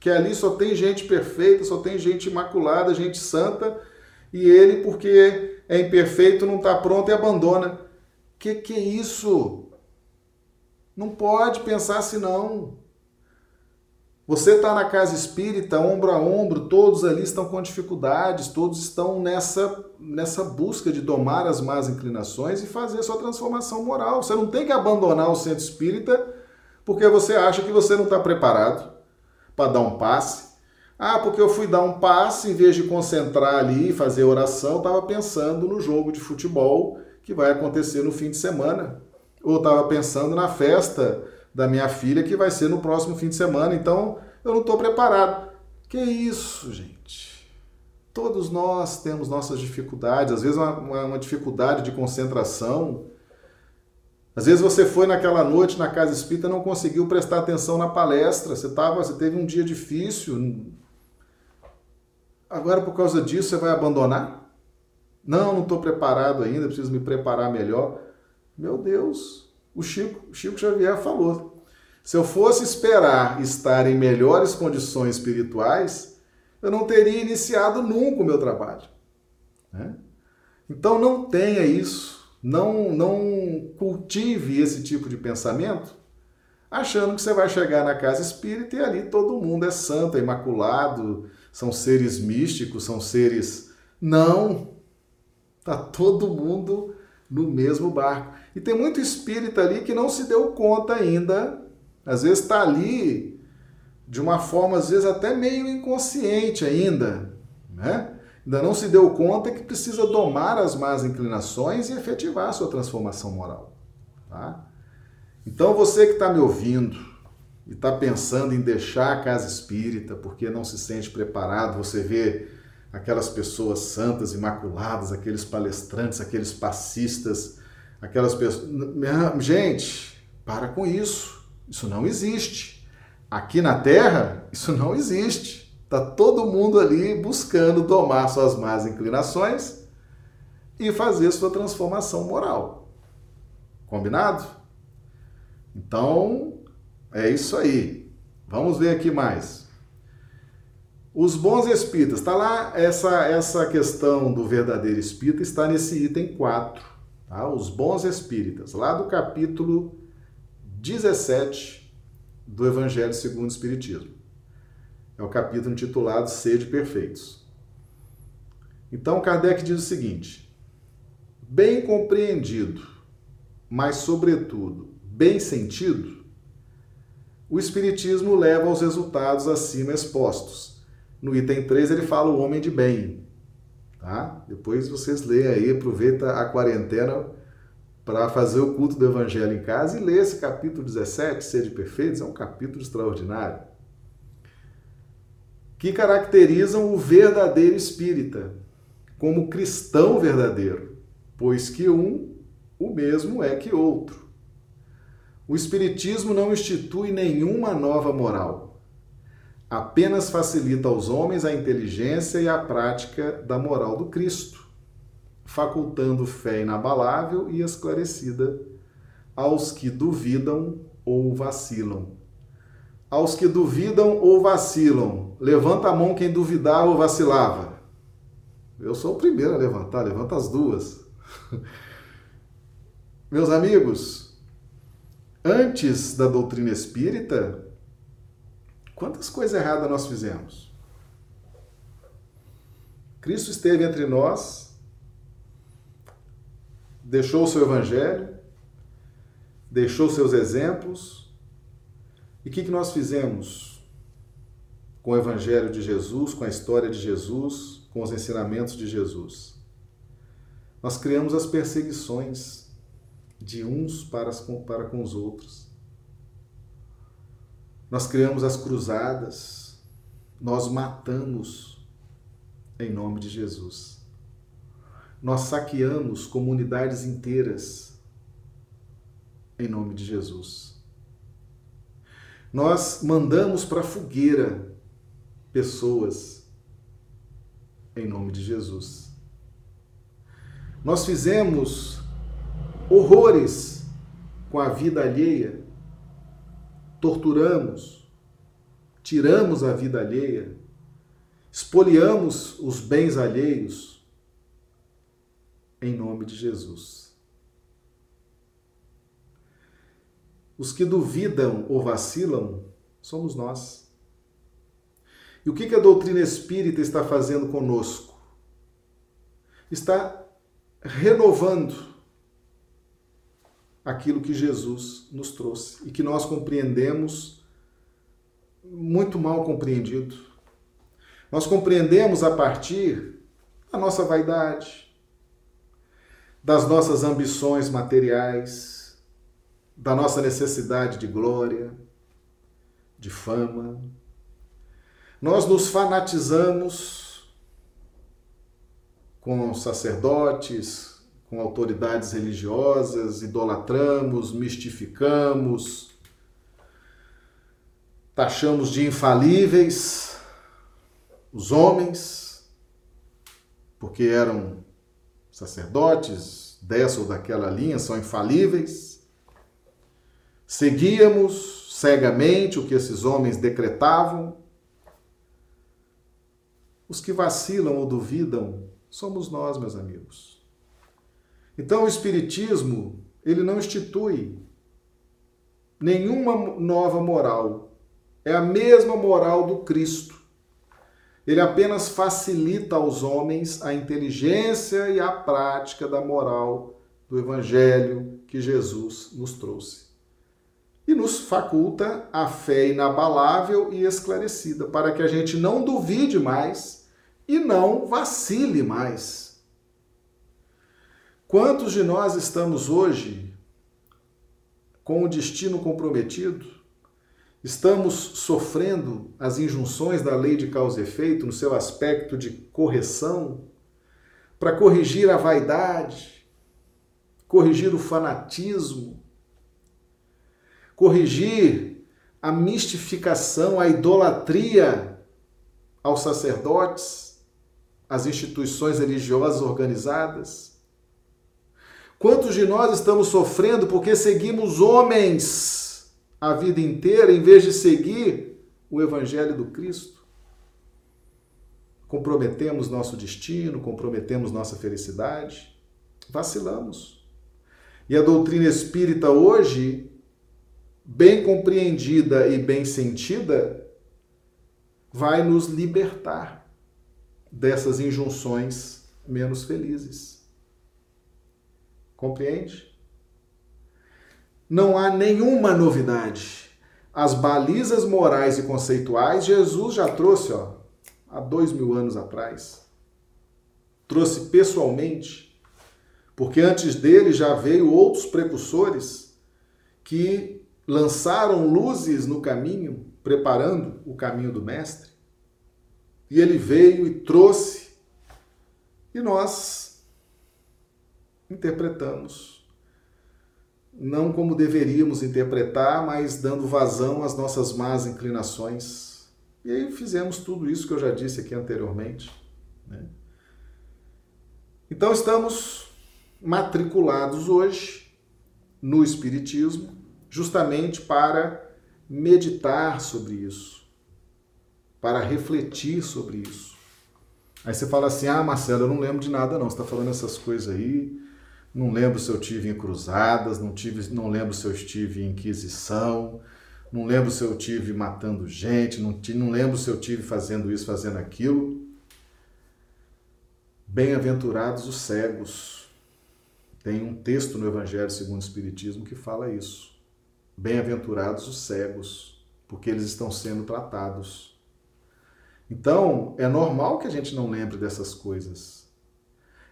que ali só tem gente perfeita, só tem gente imaculada, gente santa, e ele, porque é imperfeito, não está pronto e abandona. Que que é isso? Não pode pensar assim não. Você está na casa espírita, ombro a ombro, todos ali estão com dificuldades, todos estão nessa, nessa busca de domar as más inclinações e fazer a sua transformação moral. Você não tem que abandonar o centro espírita porque você acha que você não está preparado para dar um passe. Ah, porque eu fui dar um passe, em vez de concentrar ali e fazer oração, estava pensando no jogo de futebol que vai acontecer no fim de semana. Ou estava pensando na festa da minha filha que vai ser no próximo fim de semana. Então, eu não estou preparado. Que isso, gente? Todos nós temos nossas dificuldades, às vezes uma, uma dificuldade de concentração, às vezes você foi naquela noite na casa espírita e não conseguiu prestar atenção na palestra, você tava, você teve um dia difícil. Agora por causa disso você vai abandonar? Não, não estou preparado ainda, preciso me preparar melhor. Meu Deus, o Chico, o Chico Xavier falou. Se eu fosse esperar estar em melhores condições espirituais, eu não teria iniciado nunca o meu trabalho. Né? Então não tenha isso não, não cultive esse tipo de pensamento achando que você vai chegar na casa espírita e ali todo mundo é santo, é imaculado, são seres místicos, são seres. Não! Tá todo mundo no mesmo barco. E tem muito espírita ali que não se deu conta ainda Às vezes está ali de uma forma, às vezes até meio inconsciente ainda, né? Ainda não se deu conta que precisa domar as más inclinações e efetivar a sua transformação moral. Tá? Então você que está me ouvindo e está pensando em deixar a casa espírita porque não se sente preparado, você vê aquelas pessoas santas, imaculadas, aqueles palestrantes, aqueles passistas, aquelas pessoas. Gente, para com isso. Isso não existe. Aqui na Terra, isso não existe. Está todo mundo ali buscando domar suas más inclinações e fazer sua transformação moral. Combinado? Então, é isso aí. Vamos ver aqui mais. Os bons espíritas, está lá essa, essa questão do verdadeiro espírita, está nesse item 4, tá? Os bons espíritas, lá do capítulo 17 do Evangelho segundo o Espiritismo. É o capítulo intitulado Sede Perfeitos. Então Kardec diz o seguinte: bem compreendido, mas sobretudo bem sentido, o Espiritismo leva aos resultados acima expostos no item 3 ele fala o homem de bem. Tá? Depois vocês leem aí, aproveita a quarentena para fazer o culto do Evangelho em casa e lê esse capítulo 17, Sede Perfeitos, é um capítulo extraordinário. Que caracterizam o verdadeiro espírita, como cristão verdadeiro, pois que um, o mesmo é que outro. O Espiritismo não institui nenhuma nova moral apenas facilita aos homens a inteligência e a prática da moral do Cristo, facultando fé inabalável e esclarecida aos que duvidam ou vacilam. Aos que duvidam ou vacilam, levanta a mão quem duvidar ou vacilava. Eu sou o primeiro a levantar, levanta as duas. Meus amigos, antes da doutrina espírita, Quantas coisas erradas nós fizemos? Cristo esteve entre nós, deixou o seu evangelho, deixou seus exemplos. E o que, que nós fizemos com o evangelho de Jesus, com a história de Jesus, com os ensinamentos de Jesus? Nós criamos as perseguições de uns para, para com os outros. Nós criamos as cruzadas, nós matamos em nome de Jesus. Nós saqueamos comunidades inteiras em nome de Jesus. Nós mandamos para fogueira pessoas em nome de Jesus. Nós fizemos horrores com a vida alheia torturamos, tiramos a vida alheia, espoliamos os bens alheios, em nome de Jesus. Os que duvidam ou vacilam somos nós. E o que a doutrina espírita está fazendo conosco? Está renovando aquilo que Jesus nos trouxe e que nós compreendemos muito mal compreendido. Nós compreendemos a partir da nossa vaidade, das nossas ambições materiais, da nossa necessidade de glória, de fama. Nós nos fanatizamos com sacerdotes, com autoridades religiosas, idolatramos, mistificamos, taxamos de infalíveis os homens, porque eram sacerdotes dessa ou daquela linha, são infalíveis. Seguíamos cegamente o que esses homens decretavam. Os que vacilam ou duvidam somos nós, meus amigos. Então o espiritismo, ele não institui nenhuma nova moral. É a mesma moral do Cristo. Ele apenas facilita aos homens a inteligência e a prática da moral do evangelho que Jesus nos trouxe. e nos faculta a fé inabalável e esclarecida, para que a gente não duvide mais e não vacile mais. Quantos de nós estamos hoje com o destino comprometido? Estamos sofrendo as injunções da lei de causa e efeito no seu aspecto de correção, para corrigir a vaidade, corrigir o fanatismo, corrigir a mistificação, a idolatria aos sacerdotes, às instituições religiosas organizadas? Quantos de nós estamos sofrendo porque seguimos homens a vida inteira em vez de seguir o Evangelho do Cristo? Comprometemos nosso destino, comprometemos nossa felicidade, vacilamos. E a doutrina espírita hoje bem compreendida e bem sentida, vai nos libertar dessas injunções menos felizes. Compreende? Não há nenhuma novidade. As balizas morais e conceituais Jesus já trouxe ó, há dois mil anos atrás. Trouxe pessoalmente, porque antes dele já veio outros precursores que lançaram luzes no caminho, preparando o caminho do Mestre. E ele veio e trouxe, e nós interpretamos. Não como deveríamos interpretar, mas dando vazão às nossas más inclinações. E aí fizemos tudo isso que eu já disse aqui anteriormente. Né? Então estamos matriculados hoje no Espiritismo, justamente para meditar sobre isso, para refletir sobre isso. Aí você fala assim: ah, Marcelo, eu não lembro de nada, não. Você está falando essas coisas aí. Não lembro se eu tive em cruzadas, não, tive, não lembro se eu estive em inquisição, não lembro se eu tive matando gente, não, não lembro se eu tive fazendo isso, fazendo aquilo. Bem-aventurados os cegos. Tem um texto no Evangelho segundo o Espiritismo que fala isso. Bem-aventurados os cegos, porque eles estão sendo tratados. Então, é normal que a gente não lembre dessas coisas.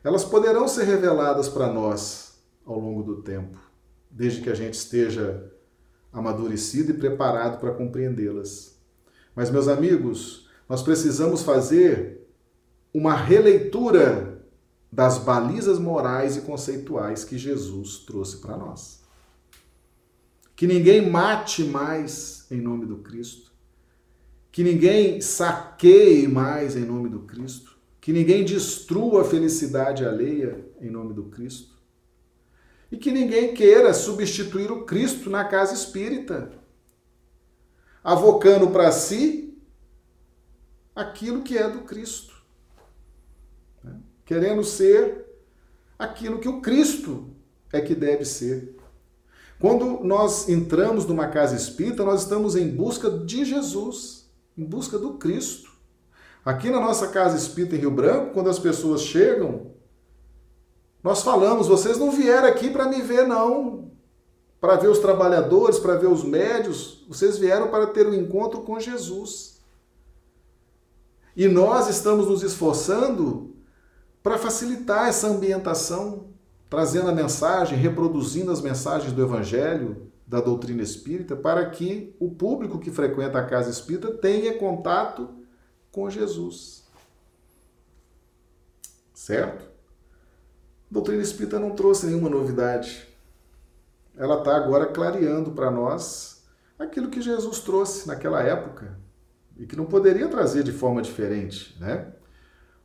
Elas poderão ser reveladas para nós ao longo do tempo, desde que a gente esteja amadurecido e preparado para compreendê-las. Mas, meus amigos, nós precisamos fazer uma releitura das balizas morais e conceituais que Jesus trouxe para nós. Que ninguém mate mais em nome do Cristo, que ninguém saqueie mais em nome do Cristo, que ninguém destrua a felicidade alheia em nome do Cristo, e que ninguém queira substituir o Cristo na casa espírita, avocando para si aquilo que é do Cristo, né? querendo ser aquilo que o Cristo é que deve ser. Quando nós entramos numa casa espírita, nós estamos em busca de Jesus, em busca do Cristo. Aqui na nossa casa espírita em Rio Branco, quando as pessoas chegam, nós falamos: vocês não vieram aqui para me ver, não. Para ver os trabalhadores, para ver os médios, vocês vieram para ter um encontro com Jesus. E nós estamos nos esforçando para facilitar essa ambientação trazendo a mensagem, reproduzindo as mensagens do Evangelho, da doutrina espírita, para que o público que frequenta a casa espírita tenha contato com Jesus. Certo? A doutrina espírita não trouxe nenhuma novidade. Ela está agora clareando para nós aquilo que Jesus trouxe naquela época e que não poderia trazer de forma diferente, né?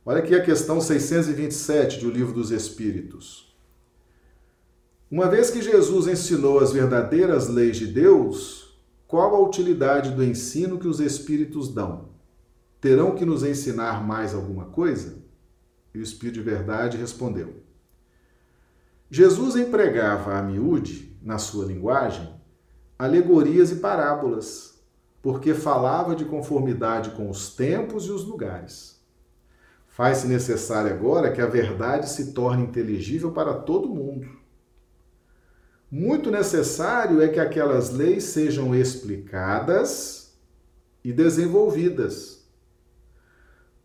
Olha aqui a questão 627 do Livro dos Espíritos. Uma vez que Jesus ensinou as verdadeiras leis de Deus, qual a utilidade do ensino que os Espíritos dão? Terão que nos ensinar mais alguma coisa? E o Espírito de Verdade respondeu: Jesus empregava a miúde, na sua linguagem, alegorias e parábolas, porque falava de conformidade com os tempos e os lugares. Faz-se necessário agora que a verdade se torne inteligível para todo mundo muito necessário é que aquelas leis sejam explicadas e desenvolvidas.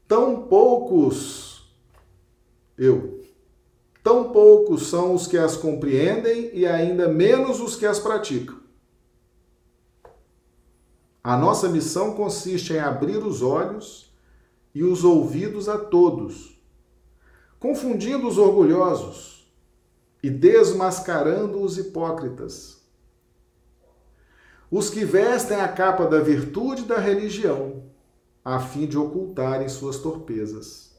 Tão poucos, eu, tão poucos são os que as compreendem e ainda menos os que as praticam. A nossa missão consiste em abrir os olhos e os ouvidos a todos, confundindo os orgulhosos e desmascarando os hipócritas. Os que vestem a capa da virtude da religião, a fim de ocultarem suas torpezas.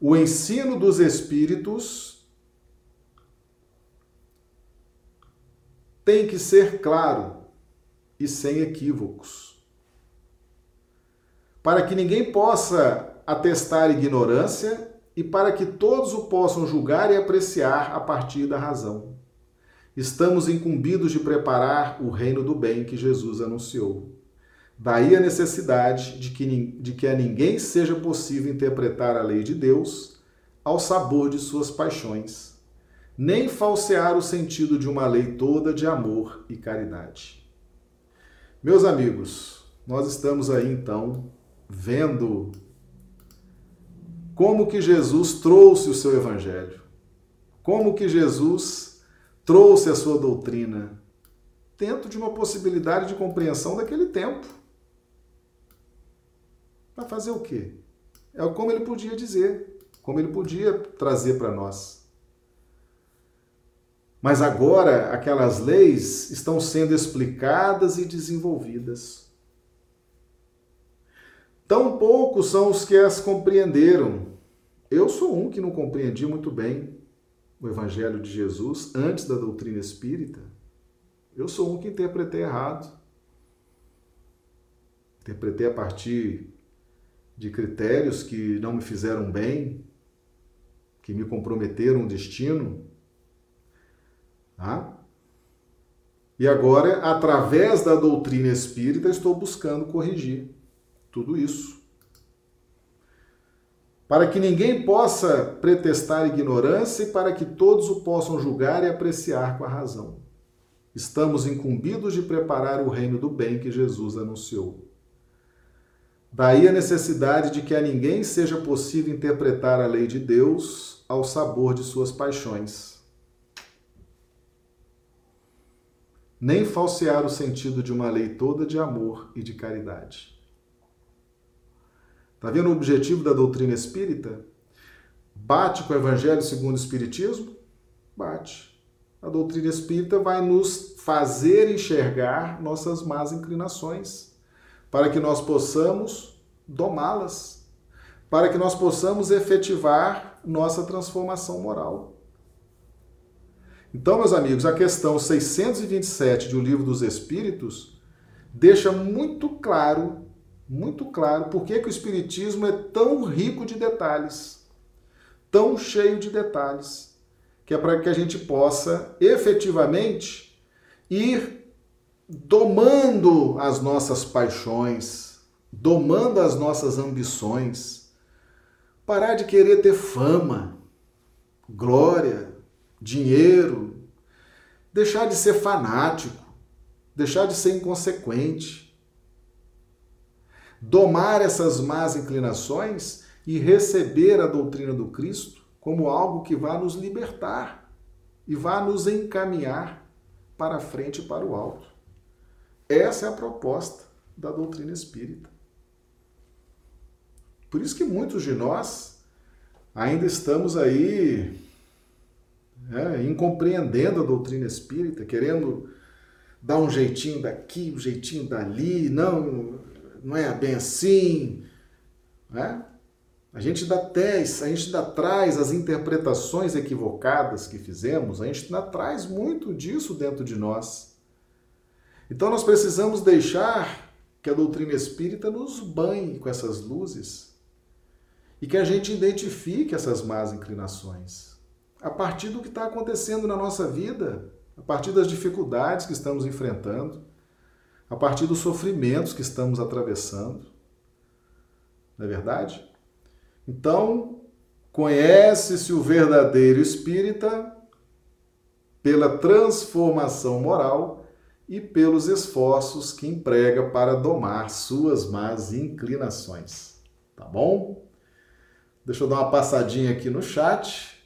O ensino dos Espíritos tem que ser claro e sem equívocos, para que ninguém possa atestar ignorância e para que todos o possam julgar e apreciar a partir da razão. Estamos incumbidos de preparar o reino do bem que Jesus anunciou. Daí a necessidade de que, de que a ninguém seja possível interpretar a lei de Deus ao sabor de suas paixões, nem falsear o sentido de uma lei toda de amor e caridade. Meus amigos, nós estamos aí então vendo como que Jesus trouxe o seu evangelho, como que Jesus trouxe a sua doutrina dentro de uma possibilidade de compreensão daquele tempo. Para fazer o quê? É como ele podia dizer, como ele podia trazer para nós. Mas agora aquelas leis estão sendo explicadas e desenvolvidas. Tão poucos são os que as compreenderam. Eu sou um que não compreendi muito bem o Evangelho de Jesus antes da doutrina espírita. Eu sou um que interpretei errado. Interpretei a partir de critérios que não me fizeram bem, que me comprometeram o destino. Tá? E agora, através da doutrina espírita, estou buscando corrigir tudo isso. Para que ninguém possa pretestar ignorância e para que todos o possam julgar e apreciar com a razão. Estamos incumbidos de preparar o reino do bem que Jesus anunciou. Daí a necessidade de que a ninguém seja possível interpretar a lei de Deus ao sabor de suas paixões, nem falsear o sentido de uma lei toda de amor e de caridade. Está vendo o objetivo da doutrina espírita? Bate com o Evangelho segundo o Espiritismo? Bate. A doutrina espírita vai nos fazer enxergar nossas más inclinações, para que nós possamos domá-las, para que nós possamos efetivar nossa transformação moral. Então, meus amigos, a questão 627 de O Livro dos Espíritos deixa muito claro muito claro por que, que o Espiritismo é tão rico de detalhes, tão cheio de detalhes, que é para que a gente possa efetivamente ir domando as nossas paixões, domando as nossas ambições, parar de querer ter fama, glória, dinheiro, deixar de ser fanático, deixar de ser inconsequente domar essas más inclinações e receber a doutrina do Cristo como algo que vá nos libertar e vá nos encaminhar para frente e para o alto. Essa é a proposta da doutrina espírita. Por isso que muitos de nós ainda estamos aí é, incompreendendo a doutrina espírita, querendo dar um jeitinho daqui, um jeitinho dali, não, não é bem assim, né? A gente dá teste, a gente ainda traz as interpretações equivocadas que fizemos, a gente ainda traz muito disso dentro de nós. Então nós precisamos deixar que a doutrina espírita nos banhe com essas luzes e que a gente identifique essas más inclinações a partir do que está acontecendo na nossa vida, a partir das dificuldades que estamos enfrentando a partir dos sofrimentos que estamos atravessando. Não é verdade? Então, conhece-se o verdadeiro espírita pela transformação moral e pelos esforços que emprega para domar suas más inclinações. Tá bom? Deixa eu dar uma passadinha aqui no chat.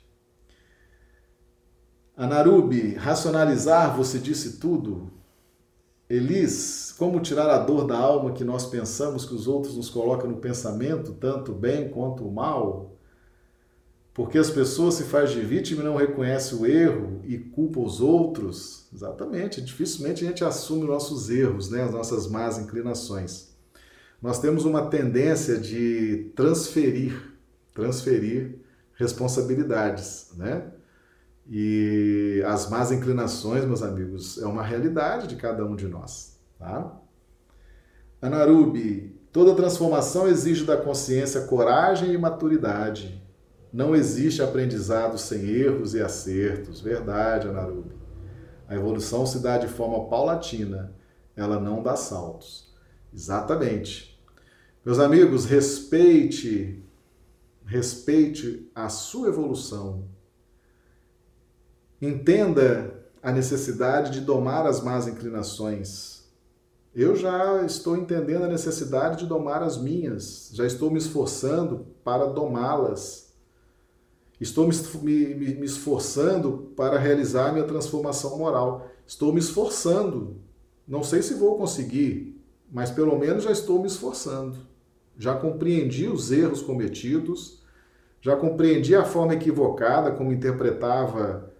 Anarubi, racionalizar, você disse tudo. Elis, como tirar a dor da alma que nós pensamos que os outros nos colocam no pensamento, tanto bem quanto o mal? Porque as pessoas se fazem de vítima e não reconhecem o erro e culpa os outros. Exatamente, dificilmente a gente assume nossos erros, né, as nossas más inclinações. Nós temos uma tendência de transferir, transferir responsabilidades, né? E as más inclinações, meus amigos, é uma realidade de cada um de nós, tá? Anarubi, toda transformação exige da consciência coragem e maturidade não existe aprendizado sem erros e acertos. Verdade, Anarubi. A evolução se dá de forma paulatina, ela não dá saltos. Exatamente. Meus amigos, respeite, respeite a sua evolução. Entenda a necessidade de domar as más inclinações. Eu já estou entendendo a necessidade de domar as minhas, já estou me esforçando para domá-las Estou me, me, me esforçando para realizar minha transformação moral. Estou me esforçando. Não sei se vou conseguir, mas pelo menos já estou me esforçando. Já compreendi os erros cometidos, já compreendi a forma equivocada como interpretava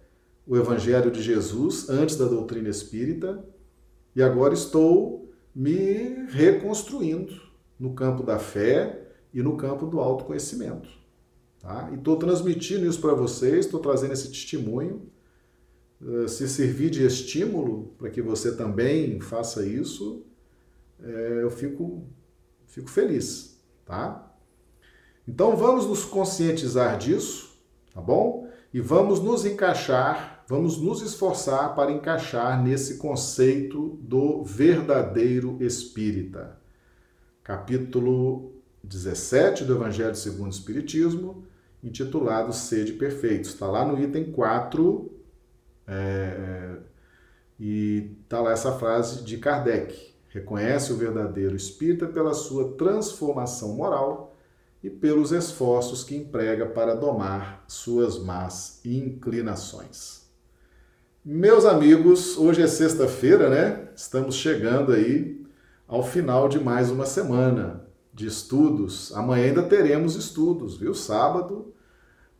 o Evangelho de Jesus antes da doutrina espírita, e agora estou me reconstruindo no campo da fé e no campo do autoconhecimento. Tá? E estou transmitindo isso para vocês, estou trazendo esse testemunho. Uh, se servir de estímulo para que você também faça isso, é, eu fico, fico feliz, tá? Então vamos nos conscientizar disso, tá bom? E vamos nos encaixar, vamos nos esforçar para encaixar nesse conceito do verdadeiro espírita. Capítulo 17 do Evangelho segundo o Espiritismo, intitulado Sede Perfeitos. Está lá no item 4, é, e está lá essa frase de Kardec. Reconhece o verdadeiro espírita pela sua transformação moral e pelos esforços que emprega para domar suas más inclinações. Meus amigos, hoje é sexta-feira, né? Estamos chegando aí ao final de mais uma semana de estudos. Amanhã ainda teremos estudos, viu? Sábado,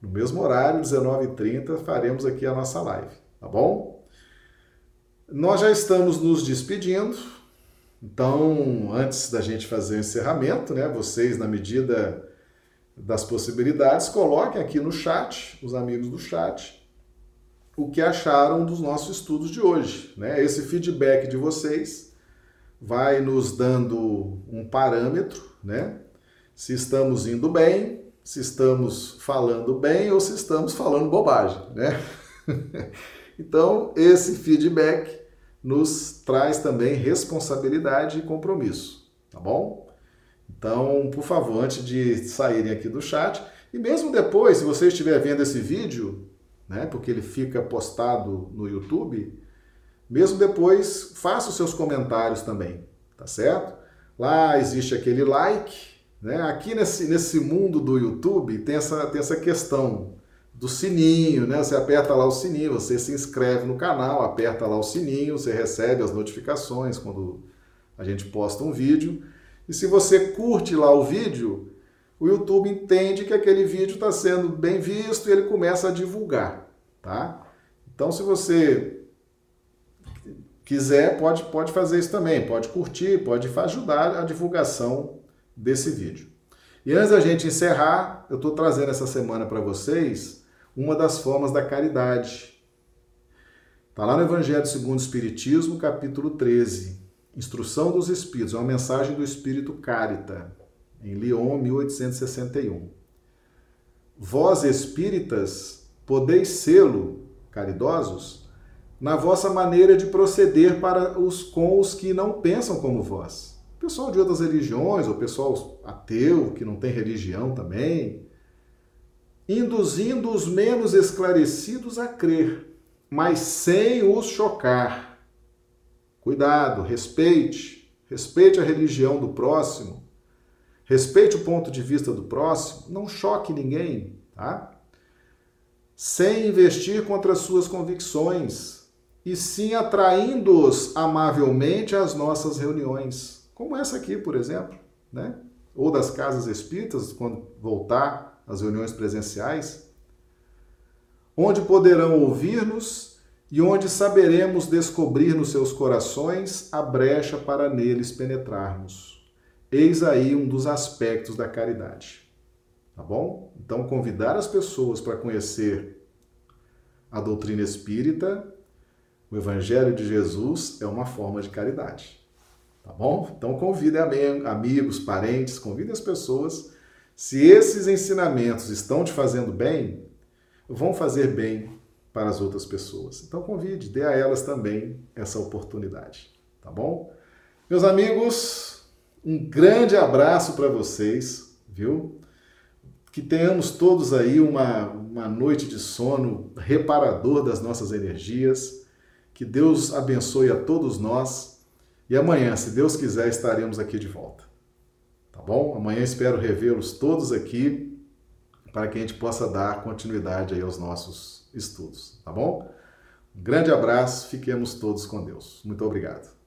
no mesmo horário, 19h30, faremos aqui a nossa live, tá bom? Nós já estamos nos despedindo, então, antes da gente fazer o encerramento, né, vocês, na medida das possibilidades, coloquem aqui no chat, os amigos do chat, o que acharam dos nossos estudos de hoje. Né? Esse feedback de vocês vai nos dando um parâmetro né? Se estamos indo bem, se estamos falando bem ou se estamos falando bobagem, né? então, esse feedback nos traz também responsabilidade e compromisso, tá bom? Então, por favor, antes de saírem aqui do chat, e mesmo depois, se você estiver vendo esse vídeo, né, porque ele fica postado no YouTube, mesmo depois, faça os seus comentários também, tá certo? Lá existe aquele like, né? Aqui nesse, nesse mundo do YouTube tem essa, tem essa questão do sininho, né? Você aperta lá o sininho, você se inscreve no canal, aperta lá o sininho, você recebe as notificações quando a gente posta um vídeo. E se você curte lá o vídeo, o YouTube entende que aquele vídeo está sendo bem visto e ele começa a divulgar, tá? Então, se você quiser, pode, pode fazer isso também, pode curtir, pode ajudar a divulgação desse vídeo. E antes da gente encerrar, eu estou trazendo essa semana para vocês uma das formas da caridade. Está lá no Evangelho segundo o Espiritismo, capítulo 13. Instrução dos Espíritos, é uma mensagem do Espírito Carita, em Lyon, 1861. Vós, espíritas, podeis sê-lo, caridosos, na vossa maneira de proceder para os com os que não pensam como vós. Pessoal de outras religiões, ou pessoal ateu, que não tem religião também, induzindo os menos esclarecidos a crer, mas sem os chocar. Cuidado, respeite, respeite a religião do próximo, respeite o ponto de vista do próximo, não choque ninguém, tá? Sem investir contra as suas convicções, e sim atraindo-os amavelmente às nossas reuniões, como essa aqui, por exemplo, né? Ou das casas espíritas, quando voltar às reuniões presenciais, onde poderão ouvir-nos e onde saberemos descobrir nos seus corações a brecha para neles penetrarmos. Eis aí um dos aspectos da caridade. Tá bom? Então, convidar as pessoas para conhecer a doutrina espírita, o Evangelho de Jesus, é uma forma de caridade. Tá bom? Então, convide amigos, parentes, convide as pessoas. Se esses ensinamentos estão te fazendo bem, vão fazer bem para as outras pessoas. Então convide, dê a elas também essa oportunidade, tá bom? Meus amigos, um grande abraço para vocês, viu? Que tenhamos todos aí uma, uma noite de sono reparador das nossas energias. Que Deus abençoe a todos nós. E amanhã, se Deus quiser, estaremos aqui de volta. Tá bom? Amanhã espero revê-los todos aqui para que a gente possa dar continuidade aí aos nossos estudos, tá bom? Um grande abraço, fiquemos todos com Deus. Muito obrigado.